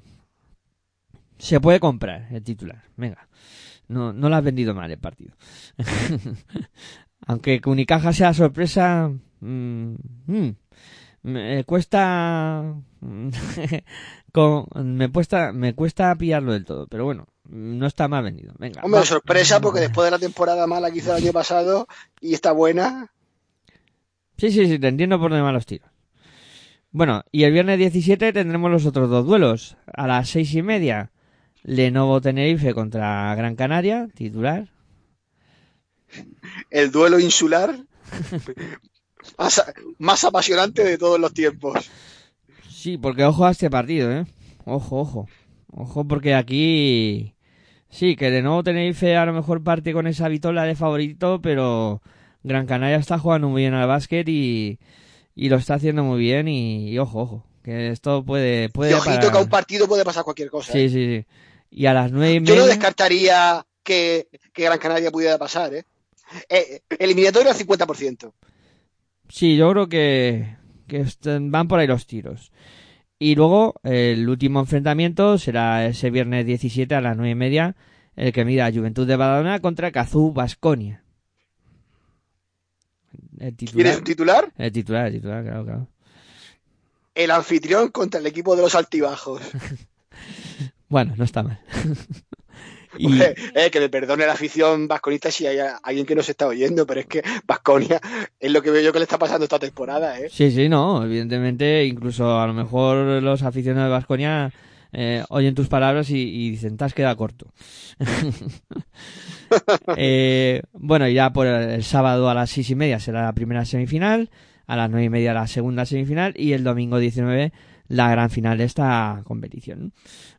se puede comprar el titular. Venga, no, no lo has vendido mal el partido. Aunque que Unicaja sea sorpresa, mm, mm, me cuesta, me cuesta, me cuesta pillarlo del todo. Pero bueno, no está mal vendido. Venga, Hombre, sorpresa porque después de la temporada mala que hizo el año pasado y está buena, Sí, sí, sí, te entiendo por demás los tiros. Bueno, y el viernes 17 tendremos los otros dos duelos. A las seis y media, Lenovo Tenerife contra Gran Canaria, titular. el duelo insular más, más apasionante de todos los tiempos. Sí, porque ojo a este partido, ¿eh? Ojo, ojo. Ojo porque aquí... Sí, que Lenovo Tenerife a lo mejor parte con esa vitola de favorito, pero Gran Canaria está jugando muy bien al básquet y, y lo está haciendo muy bien y, y ojo, ojo. Que esto puede... puede Y ojito parar. que a un partido puede pasar cualquier cosa. Sí, ¿eh? sí, sí. Y a las nueve y Yo media... no descartaría que, que Gran Canaria pudiera pasar. ¿eh? Eh, eliminatorio al 50%. Sí, yo creo que, que van por ahí los tiros. Y luego el último enfrentamiento será ese viernes 17 a las nueve y media, el que mira Juventud de Badalona contra Cazú Basconia. ¿Quieres un titular? el titular, el titular, claro, claro. El anfitrión contra el equipo de los altibajos. Bueno, no está mal. y, eh, que me perdone la afición vasconista si hay alguien que nos está oyendo, pero es que Vasconia es lo que veo yo que le está pasando esta temporada. ¿eh? Sí, sí, no, evidentemente, incluso a lo mejor los aficionados de Vasconia oyen tus palabras y, y dicen, te has quedado corto. Eh, bueno, ya por el, el sábado a las seis y media será la primera semifinal, a las nueve y media la segunda semifinal y el domingo 19 la gran final de esta competición.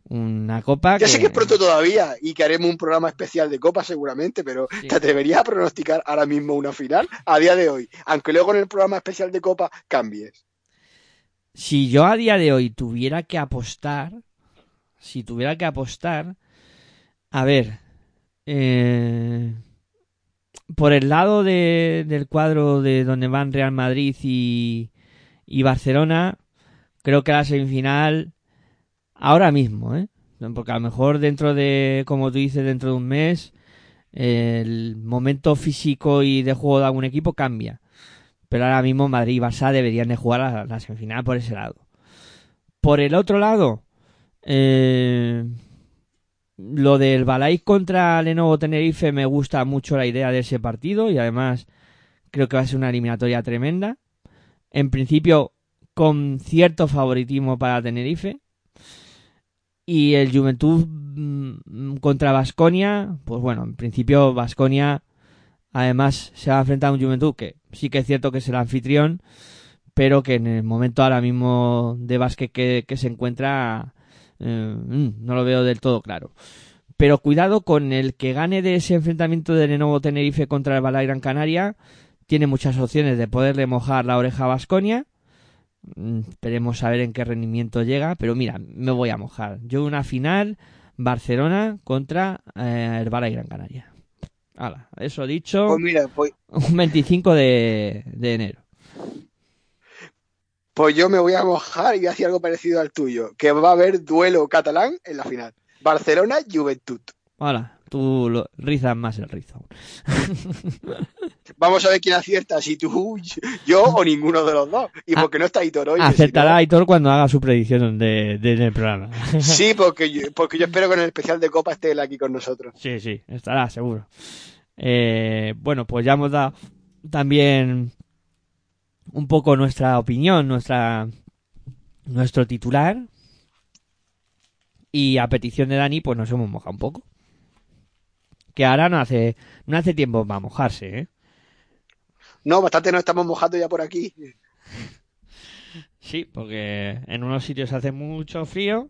Una copa Ya sé que es pronto todavía y que haremos un programa especial de Copa seguramente, pero Sí. ¿te atreverías a pronosticar ahora mismo una final a día de hoy? Aunque luego en el programa especial de Copa cambies. si yo a día de hoy tuviera que apostar, si tuviera que apostar, a ver, eh, por el lado de, del cuadro de donde van Real Madrid y, y Barcelona, creo que la semifinal, ahora mismo, ¿eh? Porque a lo mejor dentro de, como tú dices, dentro de un mes, el momento físico y de juego de algún equipo cambia. Pero ahora mismo Madrid y Barça deberían de jugar la, la semifinal por ese lado. Por el otro lado, eh, lo del Balai contra Lenovo Tenerife me gusta mucho la idea de ese partido y además creo que va a ser una eliminatoria tremenda. En principio, con cierto favoritismo para Tenerife. Y el Juventud mm, contra Vasconia, pues bueno, en principio Vasconia además se va a enfrentar a un Juventud que sí que es cierto que es el anfitrión, pero que en el momento ahora mismo de básquet que, se encuentra eh, mm, no lo veo del todo claro. Pero cuidado con el que gane de ese enfrentamiento de Lenovo Tenerife contra el Balai Gran Canaria. Tiene muchas opciones de poderle mojar la oreja a Vasconia. Esperemos a ver en qué rendimiento llega. Pero mira, me voy a mojar. Yo una final Barcelona contra eh, el Balai Gran Canaria. Hala, eso dicho. Pues mira, pues, Un 25 de, de enero. pues yo me voy a mojar y voy a decir algo parecido al tuyo, que va a haber duelo catalán en la final. Barcelona-Juventud. Hala, tú lo, rizas más el rizo. Vamos a ver quién acierta, si tú, yo o ninguno de los dos. Y Ah, porque no está Hitor hoy. no- Aitor cuando haga su predicción de, de- del programa. Sí, porque yo, porque yo espero que en el especial de Copa esté él aquí con nosotros. Sí, sí, estará seguro. Eh, bueno, pues ya hemos dado también un poco nuestra opinión, nuestra nuestro titular. Y a petición de Dani, pues nos hemos mojado un poco. Que ahora no hace, no hace tiempo para mojarse, ¿eh? No, bastante nos estamos mojando ya por aquí. Sí, porque en unos sitios hace mucho frío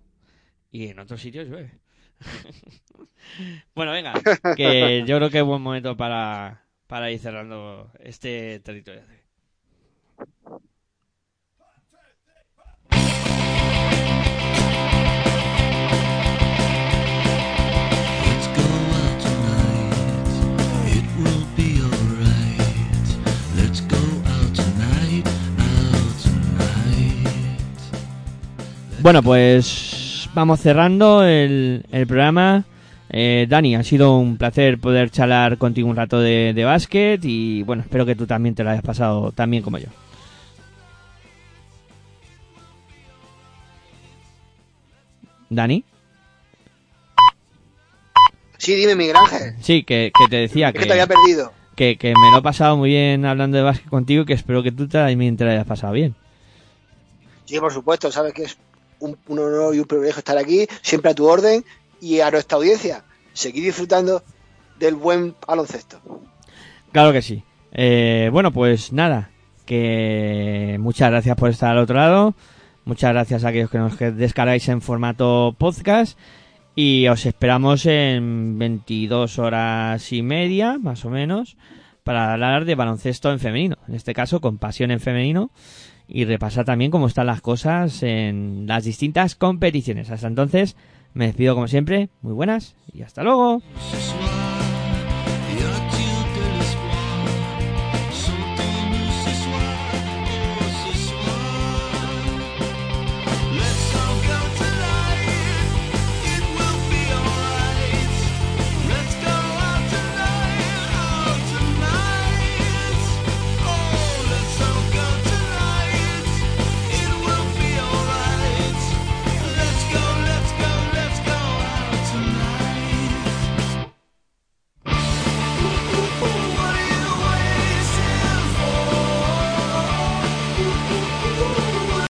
y en otros sitios llueve. bueno, venga, que yo creo que es buen momento para, para ir cerrando este territorio. Bueno, pues vamos cerrando el, el programa. Eh, Dani, ha sido un placer poder charlar contigo un rato de, de básquet y bueno, espero que tú también te lo hayas pasado tan bien como yo. Dani, Sí, dime, Miguel Ángel. sí, que, que te decía Es que, que te había perdido. que, que me lo he pasado muy bien hablando de básquet contigo y que espero que tú también te lo hayas pasado bien. Sí, por supuesto, sabes que es un, un honor y un privilegio estar aquí, siempre a tu orden y a nuestra audiencia. Seguir disfrutando del buen baloncesto. Claro que sí. Eh, bueno, pues nada, que muchas gracias por estar al otro lado. Muchas gracias a aquellos que nos descargáis en formato podcast. Y os esperamos en 22 horas y media, más o menos, para hablar de baloncesto en femenino. En este caso, con pasión en femenino. Y repasar también cómo están las cosas en las distintas competiciones. Hasta entonces, me despido como siempre. Muy buenas y hasta luego.